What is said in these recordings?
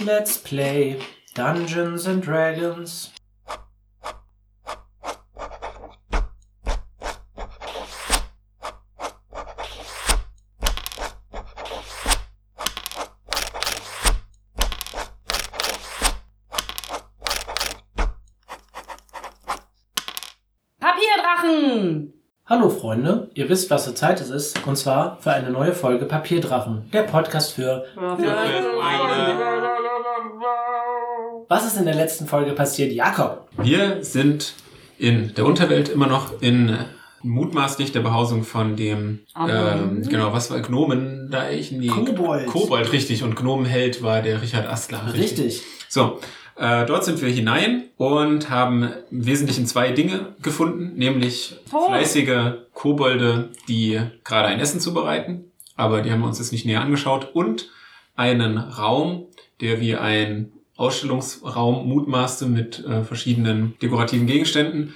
Let's play Dungeons and Dragons. Papierdrachen! Hallo Freunde, ihr wisst, was für Zeit es ist, und zwar für eine neue Folge Papierdrachen, der Podcast für Was ist in der letzten Folge passiert, Jakob? Wir sind in der Unterwelt immer noch in mutmaßlich der Behausung von dem, ähm, genau, was war Gnomen da ich? Nee, Kobold. Kobold, richtig. Und Gnomenheld war der Richard Astler. Richtig. So, äh, dort sind wir hinein und haben im Wesentlichen zwei Dinge gefunden, nämlich Oh. fleißige Kobolde, die gerade ein Essen zubereiten, aber die haben wir uns jetzt nicht näher angeschaut, und einen Raum, der wie ein Ausstellungsraum mutmaßte mit äh, verschiedenen dekorativen Gegenständen,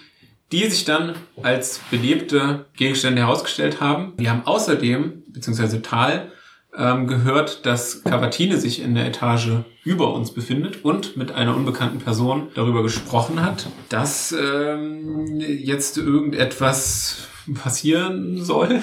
die sich dann als belebte Gegenstände herausgestellt haben. Wir haben außerdem, beziehungsweise Tal, ähm, gehört, dass Cavatine sich in der Etage über uns befindet und mit einer unbekannten Person darüber gesprochen hat, dass ähm, jetzt irgendetwas passieren soll.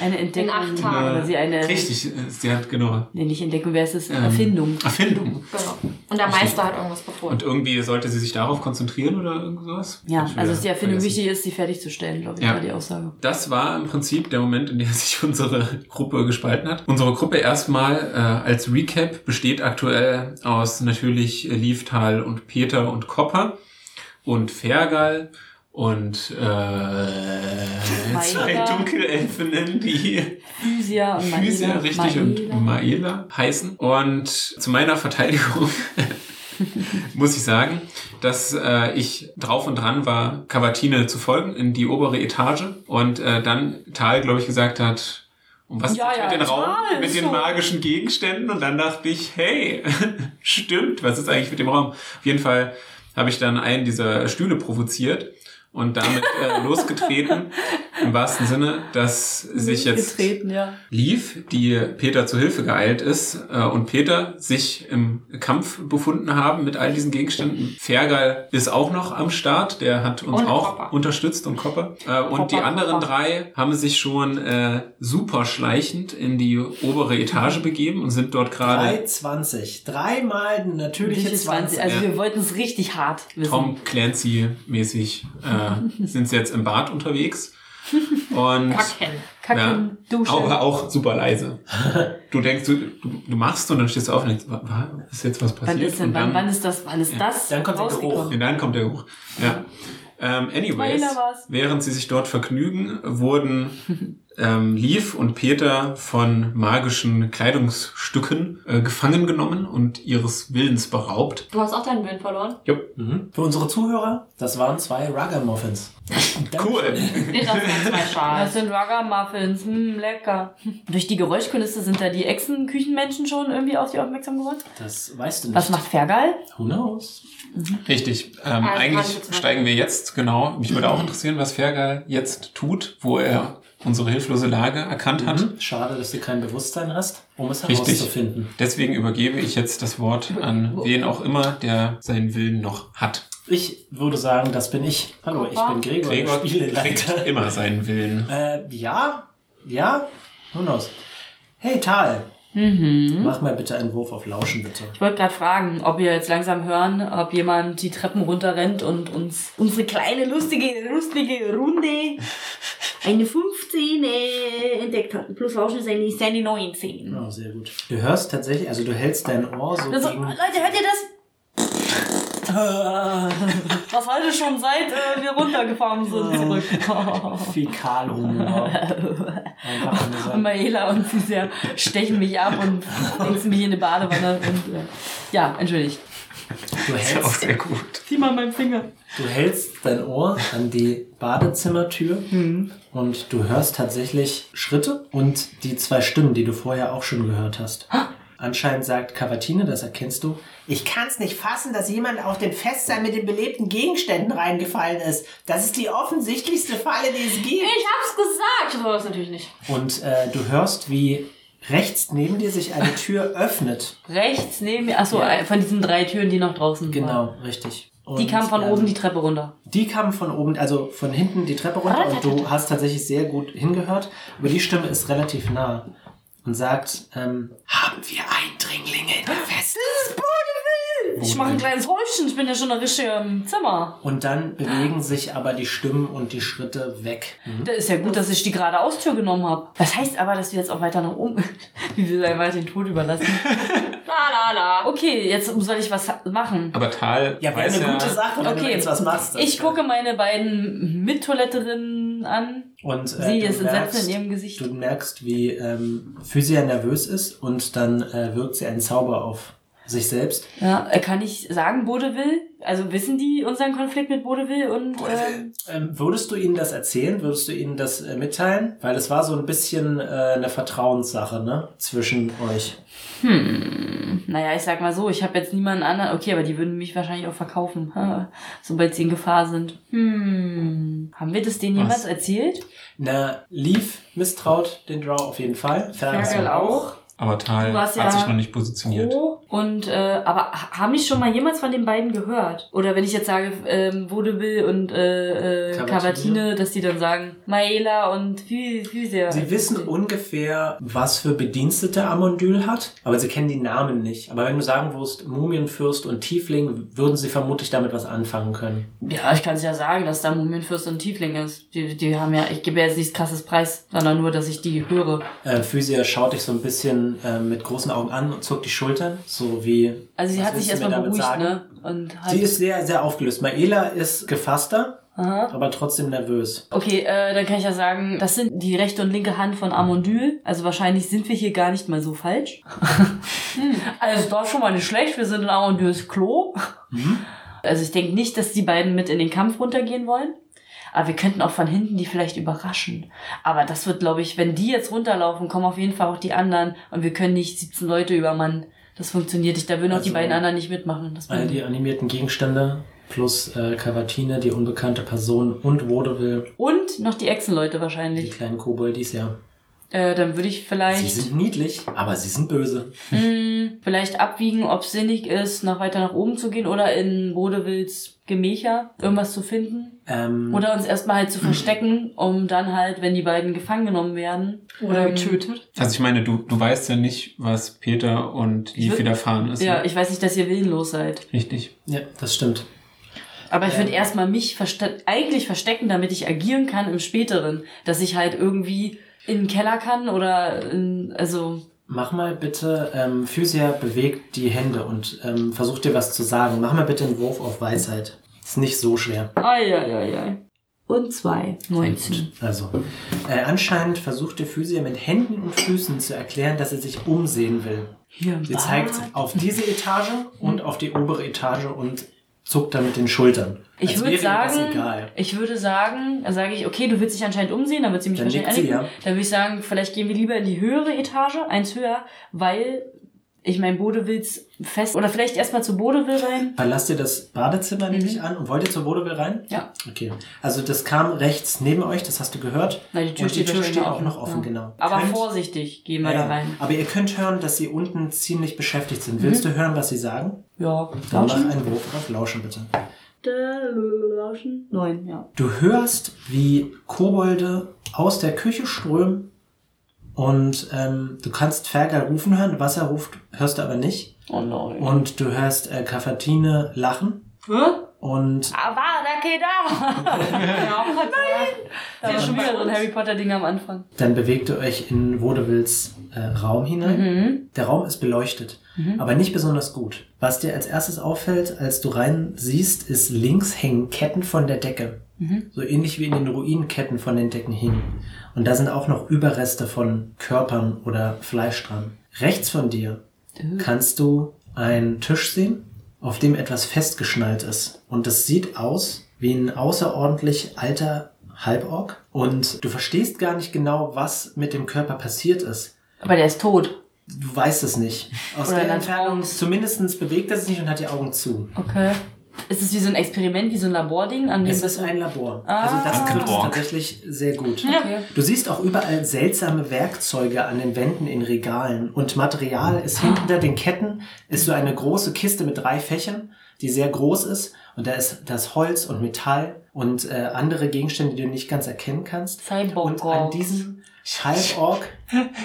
Eine Entdeckung. In acht Tagen. Oder sie eine. Richtig, sie hat genau Nee, nicht Entdeckung, wer ist es? Ähm, Erfindung. Erfindung. Genau. Und der Meister hat irgendwas befohlen. Und irgendwie sollte sie sich darauf konzentrieren oder irgend sowas? Ja, also dass die Erfindung vergessen. wichtig ist, sie fertigzustellen, glaube ich, Ja. war die Aussage. Das war im Prinzip der Moment, in dem sich unsere Gruppe gespalten hat. Unsere Gruppe erstmal äh, als Recap besteht aktuell aus natürlich Lieftal und Peter und Kopper und Fergal und äh, zwei Maela. Dunkelelfinnen, die Physia und Physia, Maela. richtig, und Maela. Maela heißen. Und zu meiner Verteidigung muss ich sagen, dass äh, ich drauf und dran war, Cavatine zu folgen in die obere Etage und äh, dann Tal, glaube ich, gesagt hat, um was Ja, ja, mit den Raum, mit den magischen Gegenständen und dann dachte ich, hey, stimmt, was ist eigentlich mit dem Raum? Auf jeden Fall habe ich dann einen dieser Stühle provoziert und damit äh, losgetreten, im wahrsten Sinne, dass sich jetzt Getreten, ja. lief, die Peter zu Hilfe geeilt ist äh, und Peter sich im Kampf befunden haben mit all diesen Gegenständen. Fergal ist auch noch am Start, der hat uns Und auch Kopper. unterstützt und Kopper. Äh, und Kopper, die anderen Kopper. drei haben sich schon äh, super schleichend in die obere Etage begeben und sind dort gerade 320. Dreimal Natürliche 20. 20. Also ja. wir wollten es richtig hart wissen. Tom Clancy-mäßig äh, sind sie jetzt im Bad unterwegs. Und Kacken. Kacken, duschen. Aber auch super leise. Du denkst, du, du, du machst und dann stehst du auf und denkst, ist jetzt was passiert? Wann ist, denn, und wann, dann, wann ist das, wann ist Ja. das Dann kommt der Geruch. rausgekommen? und dann kommt der Geruch. Ja. Ähm, anyways, während sie sich dort vergnügen, wurden ähm, Liv und Peter von magischen Kleidungsstücken äh, gefangen genommen und ihres Willens beraubt. Du hast auch deinen Willen verloren? Jupp. Mhm. Für unsere Zuhörer, das waren zwei Rugger-Muffins. Cool. Nee, das sind zwei Das Schalen. sind Rugger-Muffins, hm, lecker. Durch die Geräuschkulisse sind da die Echsen-Küchenmenschen schon irgendwie auf die aufmerksam geworden. Das weißt du nicht. Was macht Fergal? Who knows? Richtig. Ähm, Also eigentlich steigen wir jetzt, genau. Mich würde auch interessieren, was Fergal jetzt tut, wo er unsere hilflose Lage erkannt hat. Mhm. Schade, dass du kein Bewusstsein hast, um es Richtig. herauszufinden. Deswegen übergebe ich jetzt das Wort an wen auch immer, der seinen Willen noch hat. Ich würde sagen, das bin ich. Hallo, ich bin Gregor, Gregor kriegt immer seinen Willen. Äh, ja? Ja? Who knows? Hey, Tal, Mhm. mach mal bitte einen Wurf auf Lauschen, bitte. Ich wollte gerade fragen, ob wir jetzt langsam hören, ob jemand die Treppen runterrennt und uns unsere kleine lustige, lustige Runde eine 15 äh, entdeckt hat. Plus Lauschen ist eine, ist eine 19. Oh, sehr gut. Du hörst tatsächlich, also du hältst dein Ohr so Also. Leute, hört ihr das? Was heute schon seit äh, wir runtergefahren sind zurück. Fäkalhumor. Einfach nur so. Und Maela und Fusia stechen mich ab und längst mich in eine Badewanne und äh, ja, entschuldigt. Du Ist ja auch hältst, sehr gut. Zieh mal meinen Finger. du hältst dein Ohr an die Badezimmertür und du hörst tatsächlich Schritte und die zwei Stimmen, die du vorher auch schon gehört hast. Anscheinend sagt Cavatine, das erkennst du. Ich kann's nicht fassen, dass jemand auf den Festsaal mit den belebten Gegenständen reingefallen ist. Das ist die offensichtlichste Falle, die es gibt. Ich hab's gesagt. Ich weiß natürlich nicht. Und äh, du hörst, wie rechts neben dir sich eine Tür öffnet. Rechts neben mir, achso, Ja. von diesen drei Türen, die noch draußen waren. Genau, richtig. Die Und, kamen von ähm, oben die Treppe runter. Die kamen von oben, also von hinten die Treppe runter und du hast tatsächlich sehr gut hingehört. Aber die Stimme ist relativ nah und sagt, ähm, haben wir Eindringlinge in der Feste? Ich mache ein kleines Häufchen, ich bin ja schon noch richtig im Zimmer. Und dann bewegen sich aber die Stimmen und die Schritte weg. Da ist ja gut, dass ich die gerade Austür genommen habe. Das heißt aber, dass wir jetzt auch weiter nach oben, wie wir einfach den Tod überlassen. La la la. Okay, jetzt soll ich was machen. Aber Tal Ja, wäre eine ja, gute Sache, wenn du Okay, jetzt was machst. ich gucke meine beiden Mittoiletterinnen an. Und äh, Sie du ist entsetzt merkst- in ihrem Gesicht. Du merkst, wie ähm, Physia nervös ist und dann äh, wirkt sie einen Zauber auf sich selbst. Ja, äh, kann ich sagen, Bodeville? Also wissen die unseren Konflikt mit Bodeville und ähm, Ähm, würdest du ihnen das erzählen? Würdest du ihnen das äh, mitteilen? Weil es war so ein bisschen äh, eine Vertrauenssache, ne? Zwischen euch. hm, naja, ich sag mal so, ich habe jetzt niemanden anderen. Okay, aber die würden mich wahrscheinlich auch verkaufen, ha, sobald sie in Gefahr sind. Hm, haben wir das denen jemals erzählt? Na, Leaf misstraut den Draw auf jeden Fall. Fergal auch. Aber Tal hat ja sich noch nicht positioniert. Oh, und äh, aber ha- haben die schon mal jemals von den beiden gehört? Oder wenn ich jetzt sage, ähm, Vaudeville und äh, äh, Cavatine. Dass die dann sagen, Maela und Phy- Physia. Sie wissen ungefähr, was für Bedienstete Amondyl hat, aber sie kennen die Namen nicht. Aber wenn du sagen würdest, Mumienfürst und Tiefling, würden sie vermutlich damit was anfangen können. Ja, ich kann es ja sagen, dass da Mumienfürst und Tiefling ist. Die, die haben ja, ich gebe ja jetzt nichts krasses Preis, sondern nur, dass ich die höre. Äh, Physia schaut dich so ein bisschen äh, mit großen Augen an und zuckt die Schultern, so wie... Also sie hat sich erstmal beruhigt, sagen? ne? Und halt, Sie ist sehr, sehr aufgelöst. Maela ist gefasster, Aha. aber trotzdem nervös. Okay, äh, dann kann ich ja sagen, das sind die rechte und linke Hand von Amondyl. Also wahrscheinlich sind wir hier gar nicht mal so falsch. Also das war schon mal nicht schlecht. Wir sind in Amondyls Klo. Also ich denke nicht, dass die beiden mit in den Kampf runtergehen wollen. Aber wir könnten auch von hinten die vielleicht überraschen. Aber das wird, glaube ich, wenn die jetzt runterlaufen, kommen auf jeden Fall auch die anderen. Und wir können nicht 17 Leute übermannen. Das funktioniert nicht. Da würden auch die Also, beiden anderen nicht mitmachen. Das All die animierten Gegenstände plus äh, Cavatine, die unbekannte Person und Vaudeville, Und noch die Echsenleute die wahrscheinlich. kleinen Koboldis, ja. Äh, dann würde ich Sie vielleicht... sind niedlich, aber sie sind böse. Hm, vielleicht abwiegen, ob es sinnig ist, noch weiter nach oben zu gehen oder in Bodewils Gemächer irgendwas zu finden. Ähm, Oder uns erstmal halt zu verstecken, um dann halt, wenn die beiden gefangen genommen werden. Oder ähm, getötet. Also ich meine, du, du weißt ja nicht, was Peter und Liv widerfahren ist. Ja, ne? ich weiß nicht, dass ihr willenlos seid. Richtig. ja, das stimmt. Aber ich würde erstmal mich verste eigentlich verstecken, damit ich agieren kann im späteren. Dass ich halt irgendwie in den Keller kann oder in, also. Mach mal bitte, ähm, Physia bewegt die Hände und ähm, versucht dir was zu sagen. Mach mal bitte einen Wurf auf Weisheit. Ist nicht so schwer. Eieiei. Und zwei. 19. Also, äh, anscheinend versucht dir Physia mit Händen und Füßen zu erklären, dass sie sich umsehen will. Hier Sie zeigt auf diese Etage und auf die obere Etage und zuckt dann mit den Schultern. Ich würde sagen, egal. ich würde sagen, dann sage ich, okay, du willst dich anscheinend umsehen, dann wird sie mich Dann wahrscheinlich sie, ja. Dann würde ich sagen, vielleicht gehen wir lieber in die höhere Etage, eins höher, weil ich mein Bodewils fest, oder vielleicht erstmal zu Bodewil rein. Verlasst ihr das Badezimmer, nehme ich an, und wollt ihr zur Vaudeville rein? Mhm. Ja. Okay. Also das kam rechts neben euch, das hast du gehört. Na, die Tür und die steht Tür steht auch noch offen, ja. genau. Aber Könnt- vorsichtig gehen wir Ja, da rein. Aber ihr könnt hören, dass sie unten ziemlich beschäftigt sind. Willst du hören, was sie sagen? Ja. Dann mach einen Wurf auf Lauschen, bitte. Lauschen? Neun, ja. Du hörst, wie Kobolde aus der Küche strömen und ähm, du kannst Fergal rufen hören. Was er ruft, hörst du aber nicht. Oh nein. Und du hörst äh, Kafatine lachen Hä? und Avada Kedavra! Das ist ja schon wieder so ein Harry Potter Ding am Anfang. dann bewegt ihr euch in Vaudevils äh, Raum hinein. Mhm. Der Raum ist beleuchtet, aber nicht besonders gut. Was dir als erstes auffällt, als du rein siehst, ist links hängen Ketten von der Decke. So ähnlich wie in den Ruinenketten von den Decken hingen. Und da sind auch noch Überreste von Körpern oder Fleisch dran. Rechts von dir kannst du einen Tisch sehen, auf dem etwas festgeschnallt ist. Und das sieht aus wie ein außerordentlich alter Halborg. Und du verstehst gar nicht genau, was mit dem Körper passiert ist. Aber der ist tot. Du weißt es nicht. Aus Oder der Entfernung, zumindest bewegt er sich nicht und hat die Augen zu. Okay. Ist es wie so ein Experiment, wie so ein Labording, an dem Es ist ein Labor. Ah. Also das trifft es tatsächlich sehr gut. Okay. Du siehst auch überall seltsame Werkzeuge an den Wänden in Regalen. Und Material ist hinter den Ketten, ist so eine große Kiste mit drei Fächern, die sehr groß ist. Und da ist das Holz und Metall und äh, andere Gegenstände, die du nicht ganz erkennen kannst. Cyborg. Und an diesem Halborg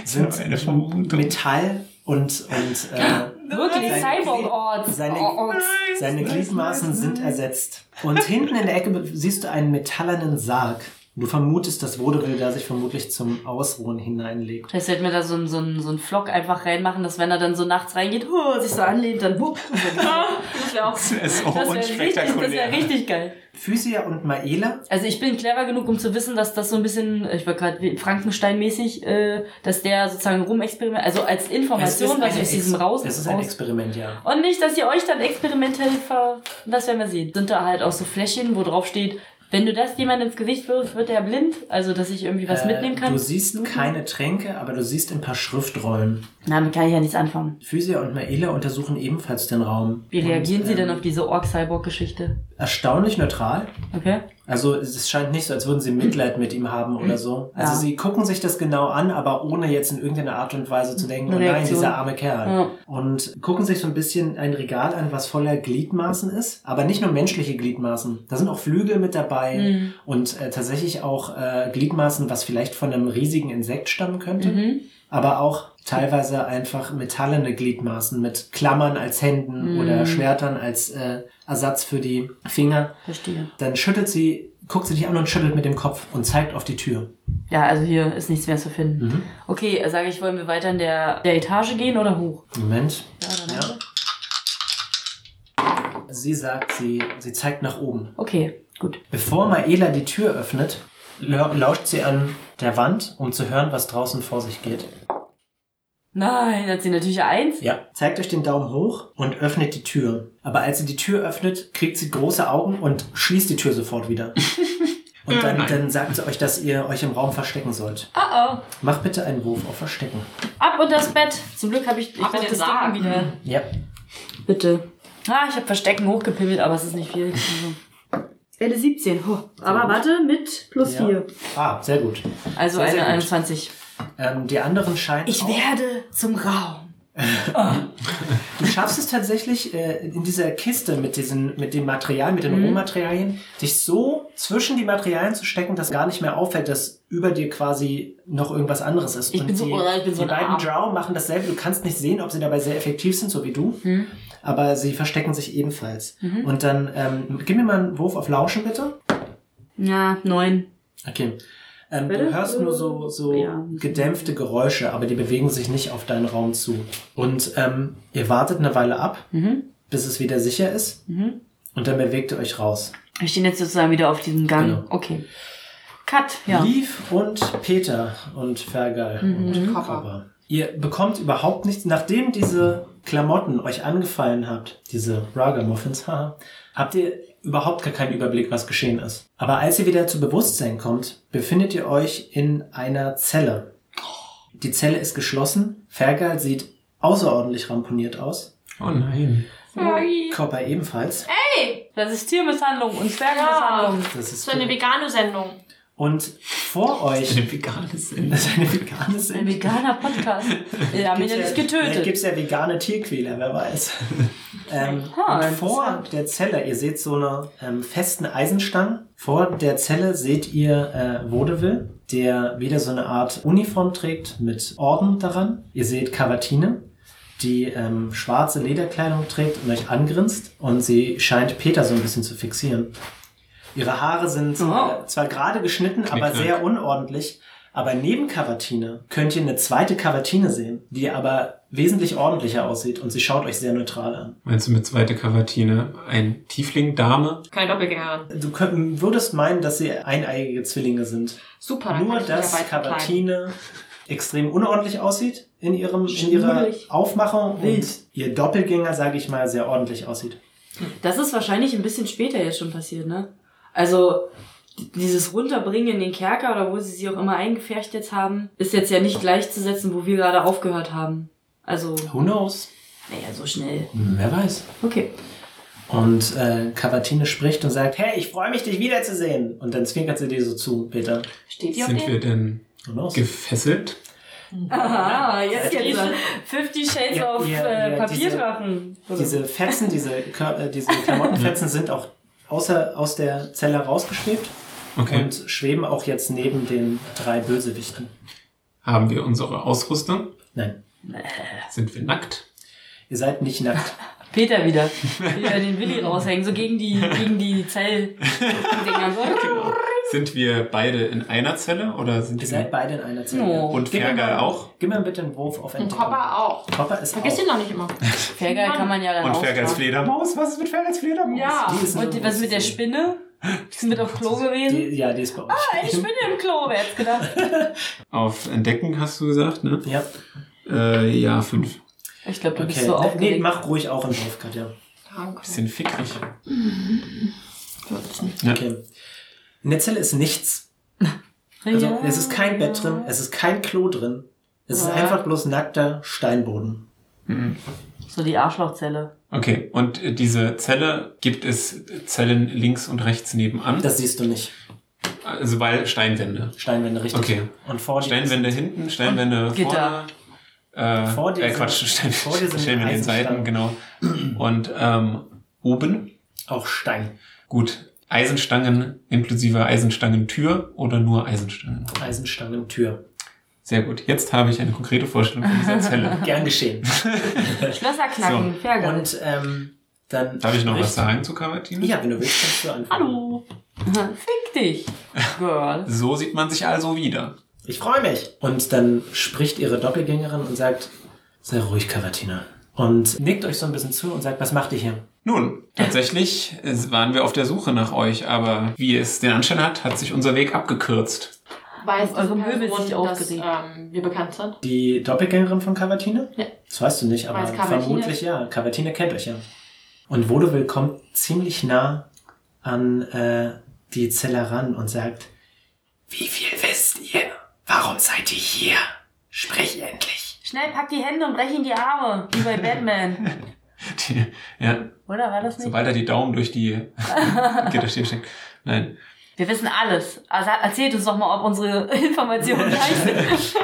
sind. Metall und, und äh, Wirklich, Seine- Cyborg-Orts. seine, Orts. seine Gliedmaßen sind ersetzt. Und hinten in der Ecke siehst du einen metallenen Sarg. Du vermutest, dass Vaudeville da sich vermutlich zum Ausruhen hineinlegt. Vielleicht sollten wir da so einen so einen- so einen Flock einfach reinmachen, dass wenn er dann so nachts reingeht, oh, sich so anlehnt, dann wupp. Das wäre auch. Das ist so Das wäre richtig, das wär richtig geil. Physia und Maela, Also ich bin clever genug, um zu wissen, dass das so ein bisschen, ich war gerade Frankenstein-mäßig, äh, dass der sozusagen rumexperimentiert, also als Information, was ein aus diesem raus Es ist ein Experiment, ja. Und nicht, dass ihr euch dann experimentell ver... Das werden wir sehen. Sind da halt auch so Fläschchen, wo drauf steht, wenn du das jemand ins Gesicht wirfst, wird er blind. Also, dass ich irgendwie was Äh, mitnehmen kann. Du siehst keine Tränke, aber du siehst ein paar Schriftrollen. Damit kann ich ja nichts anfangen. Physia und Maela untersuchen ebenfalls den Raum. Wie reagieren und, sie denn ähm, auf diese Ork-Cyborg-Geschichte? Erstaunlich neutral. Okay. Also es scheint nicht so, als würden sie Mitleid mit ihm haben oder so. Also Ja. sie gucken sich das genau an, aber ohne jetzt in irgendeiner Art und Weise zu denken, oh nein, dieser arme Kerl. Ja. Und gucken sich so ein bisschen ein Regal an, was voller Gliedmaßen ist. Aber nicht nur menschliche Gliedmaßen. Da sind auch Flügel mit dabei Mhm. und äh, tatsächlich auch äh, Gliedmaßen, was vielleicht von einem riesigen Insekt stammen könnte. Mhm. Aber auch teilweise einfach metallene Gliedmaßen mit Klammern als Händen Mhm. oder Schwertern als äh, Ersatz für die Finger. Verstehe. Dann schüttelt sie, guckt sie dich an und schüttelt mit dem Kopf und zeigt auf die Tür. Ja, also hier ist nichts mehr zu finden. Mhm. Okay, sage ich, wollen wir weiter in der, der Etage gehen oder hoch? Moment. Ja, dann Ja. Sie sagt, sie, sie zeigt nach oben. Okay, gut. Bevor Maela die Tür öffnet, lau- lauscht sie an der Wand, um zu hören, was draußen vor sich geht. Nein, hat sie natürlich eins. Ja, zeigt euch den Daumen hoch und öffnet die Tür. Aber als sie die Tür öffnet, kriegt sie große Augen und schließt die Tür sofort wieder. Und dann, dann sagt sie euch, dass ihr euch im Raum verstecken sollt. Oh oh. Macht bitte einen Wurf auf Verstecken. Ab und das Bett. Zum Glück habe ich, ich Ab das. Ding wieder. Ja. Bitte. Ah, ich habe Verstecken hochgepimmelt, aber es ist nicht viel. Also. Welle 17. Oh. Aber warte, mit plus Ja. 4. Ah, sehr gut. Also Sehr, sehr eine gut. 21. Ähm, die anderen scheinen. Ich werde zum Raum. Du schaffst es tatsächlich äh, in dieser Kiste mit diesen, mit dem Material, mit den Mhm. Rohmaterialien, dich so zwischen die Materialien zu stecken, dass gar nicht mehr auffällt, dass über dir quasi noch irgendwas anderes ist. Ich bin so- die, oh, ich bin so die beiden. Drow machen dasselbe. Du kannst nicht sehen, ob sie dabei sehr effektiv sind, so wie du. Hm? Aber sie verstecken sich ebenfalls. Mhm. Und dann, ähm, gib mir mal einen Wurf auf Lauschen, bitte. Ja, 9. Okay. Ähm, du hörst nur so, so Ja. gedämpfte Geräusche, aber die bewegen sich nicht auf deinen Raum zu. Und ähm, ihr wartet eine Weile ab, Mhm. bis es wieder sicher ist. Mhm. Und dann bewegt ihr euch raus. Wir stehen jetzt sozusagen wieder auf diesem Gang. Genau. Okay. Cut, ja. Liv und Peter und Fergal Mhm. und Koffer. Ihr bekommt überhaupt nichts, nachdem diese Klamotten euch angefallen habt, diese Raga-Muffins, haha, habt ihr überhaupt gar keinen Überblick, was geschehen ist. Aber als ihr wieder zu Bewusstsein kommt, befindet ihr euch in einer Zelle. Die Zelle ist geschlossen. Fergal sieht außerordentlich ramponiert aus. Oh nein. Sorry. Kopper ebenfalls. Das ist Tiermisshandlung und Zwergenmisshandlung. Das ist So eine vegane Sendung. Und vor euch Eine vegane Sinn. das ist eine vegane Ein Sendung. veganer Podcast. Wir haben ihn ja nicht Vielleicht getötet. gibt es ja vegane Tierquäler, wer weiß. ähm, Ah, und vor der Zelle, ihr seht so eine ähm, festen Eisenstangen. Vor der Zelle seht ihr äh, Vaudeville, der wieder so eine Art Uniform trägt mit Orden daran. Ihr seht Cavatine, die ähm, schwarze Lederkleidung trägt und euch angrinst. Und sie scheint Peter so ein bisschen zu fixieren. Ihre Haare sind Oh. äh, zwar gerade geschnitten, aber Knickknack. sehr unordentlich. Aber neben Cavatine könnt ihr eine zweite Cavatine sehen, die aber wesentlich ordentlicher aussieht und sie schaut euch sehr neutral an. Meinst du mit zweite Kavatine ein Tiefling-Dame? Keine Doppelgängerin. Du könnt, würdest meinen, dass sie eineiige Zwillinge sind. Super, Nur, dass. Cavatine extrem unordentlich aussieht in, ihrem, in ihrer. Aufmachung Wild. und ihr Doppelgänger, sage ich mal, sehr ordentlich aussieht. Das ist wahrscheinlich ein bisschen später jetzt schon passiert, ne? Also, dieses Runterbringen in den Kerker oder wo sie sie auch immer eingefärcht jetzt haben, ist jetzt ja nicht gleichzusetzen, wo wir gerade aufgehört haben. Also, Who knows? naja, so schnell. Wer weiß. Okay. Und äh, Cavatine spricht und sagt, hey, ich freue mich, dich wiederzusehen. Und dann zwinkert sie dir so zu, Peter. Steht die auf Sind wir denn gefesselt? Aha, jetzt Ja, geht's. diese- 50 Shades Ja, of ja, äh, ja, Papierdrachen. Diese Fetzen, diese, äh, diese Klamottenfetzen sind auch außer, aus der Zelle rausgeschwebt Okay. und schweben auch jetzt neben den drei Bösewichten. Haben wir unsere Ausrüstung? Nein, Sind wir nackt? ihr seid nicht nackt. Peter wieder. Wieder den Willi raushängen, so gegen die, gegen die Zell-Dinger. So. Sind wir beide in einer Zelle oder sind Ihr wir... seid beide in einer Zelle. Oh. Und Gib mir Fergal mal- auch? Gib mir bitte einen Wurf auf Und Entdeckung. Copper auch. Copper ist Vergiss auch. den doch nicht immer. Fergal kann man ja dann Und Fergals ausstrafen. Fledermaus? Was ist mit Fergals Fledermaus? Ja. Die ist Und die- was mit der Spinne? Die sind mit auf Klo gewesen? Die, ja, die ist bei euch. Ah, eine Spinne im Klo, wer hätte gedacht? Auf Entdecken hast du gesagt, ne? Ja, Äh, ja, fünf. Ich glaube, du bist okay. so nee, aufgeregt. mach ruhig auch einen Wurf, Katja. Danke. Bisschen fickrig. 14. Ja. Okay. In der Zelle ist nichts. Also Ja. es ist kein Bett drin, es ist kein Klo drin. Es ist Ja. einfach bloß nackter Steinboden. So die Arschlochzelle. Okay, und äh, diese Zelle gibt es Zellen links und rechts nebenan. Das siehst du nicht. Also weil Steinwände. Steinwände, richtig. Okay. Und vor dir Steinwände hinten, Steinwände Gitter. vorne. Äh, Vor dir äh, Quatsch, Stein, vor dir sind Steinwände den Seiten, genau. Und ähm, oben, ist auch Stein. gut, Eisenstangen inklusive Eisenstangentür oder nur Eisenstangen. Eisenstangen, Tür. Sehr gut. Jetzt habe ich eine konkrete Vorstellung von dieser Zelle. Gern geschehen. Schlösser knacken, So. Fergal. Und ähm, dann. Darf ich noch was sagen zu Cavatine? Ja, wenn du willst, kannst du anfangen. Hallo. Fick dich, Girl. So sieht man sich also wieder. Ich freue mich. Und dann spricht ihre Doppelgängerin und sagt, sei ruhig, Cavatina. Und nickt euch so ein bisschen zu und sagt, was macht ihr hier? Nun, tatsächlich äh, waren wir auf der Suche nach euch, aber wie es den Anschein hat, hat sich unser Weg abgekürzt. Weiß Eure Möbel sich dass aufgeregt. ähm, wir bekannt sind? Die Doppelgängerin von Cavatine? Ja. Das weißt du nicht, aber Weiß vermutlich ja. Cavatine kennt euch ja. Und Vaudeville kommt ziemlich nah an äh, die Zelle ran und sagt, wie viel wisst ihr? Warum seid ihr hier? Sprich endlich. Schnell pack die Hände und brech ihn die Arme, wie bei Batman. Die, ja, Oder war das nicht? sobald er die Daumen durch die Gitterstäbe steckt. Nein. Wir wissen alles. Also erzählt uns doch mal, ob unsere Informationen gleich sind.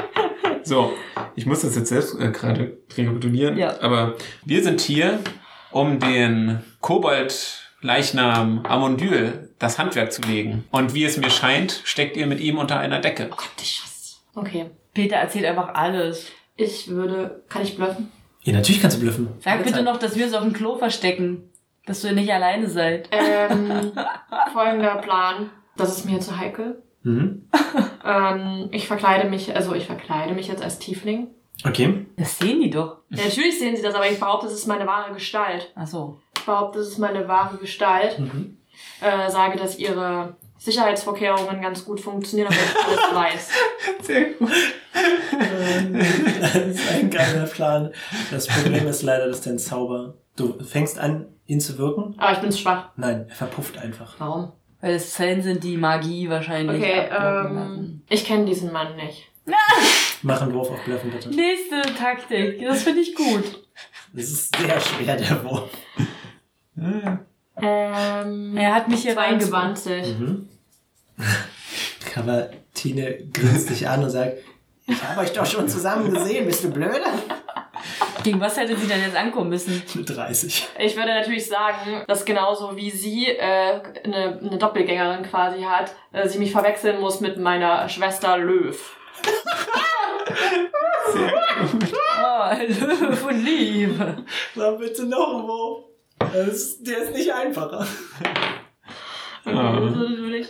So, ich muss das jetzt selbst äh, gerade rekapitulieren. Ja. Aber wir sind hier, um den Kobold-Leichnam Amondyl das Handwerk zu legen. Und wie es mir scheint, steckt ihr mit ihm unter einer Decke. Oh Gott, ich. Okay. Peter erzählt einfach alles. Ich würde. Kann ich bluffen? Ja, natürlich kannst du bluffen. Sag bitte noch, dass wir uns auf dem Klo verstecken. Dass ihr nicht alleine seid. Ähm, folgender Plan. Das ist mir zu heikel. Mhm. Ähm, ich verkleide mich, also ich verkleide mich jetzt als Tiefling. Okay. Das sehen die doch. Ja, natürlich sehen sie das, aber ich behaupte, es ist meine wahre Gestalt. Ach so. Ich behaupte, es ist meine wahre Gestalt. Mhm. Äh, sage, dass ihre Sicherheitsvorkehrungen ganz gut funktionieren, aber ich alles weiß. Sehr gut. das ist ein geiler Plan. Das Problem ist leider, dass dein Zauber. Du fängst an, ihn zu wirken. Aber ich bin zu schwach. Nein, er verpufft einfach. Warum? Weil es Zellen sind, die Magie wahrscheinlich Okay, ähm, lassen. ich kenne diesen Mann nicht. Mach einen Wurf auf Bluffen, bitte. Nächste Taktik. Das finde ich gut. Das ist sehr schwer, der Wurf. Ähm, Er hat mich hier reingebannt. 22. Mhm. Cavatine grinst dich an und sagt, ich habe euch doch schon zusammen gesehen, bist du blöde? Gegen was hätte sie denn jetzt ankommen müssen? Mit 30. Ich würde natürlich sagen, dass genauso wie sie äh, eine, eine Doppelgängerin quasi hat, äh, sie mich verwechseln muss mit meiner Schwester Löw. Oh, Löwe von Liebe. Sag bitte noch einen Wurf. Der ist nicht einfacher. Nicht.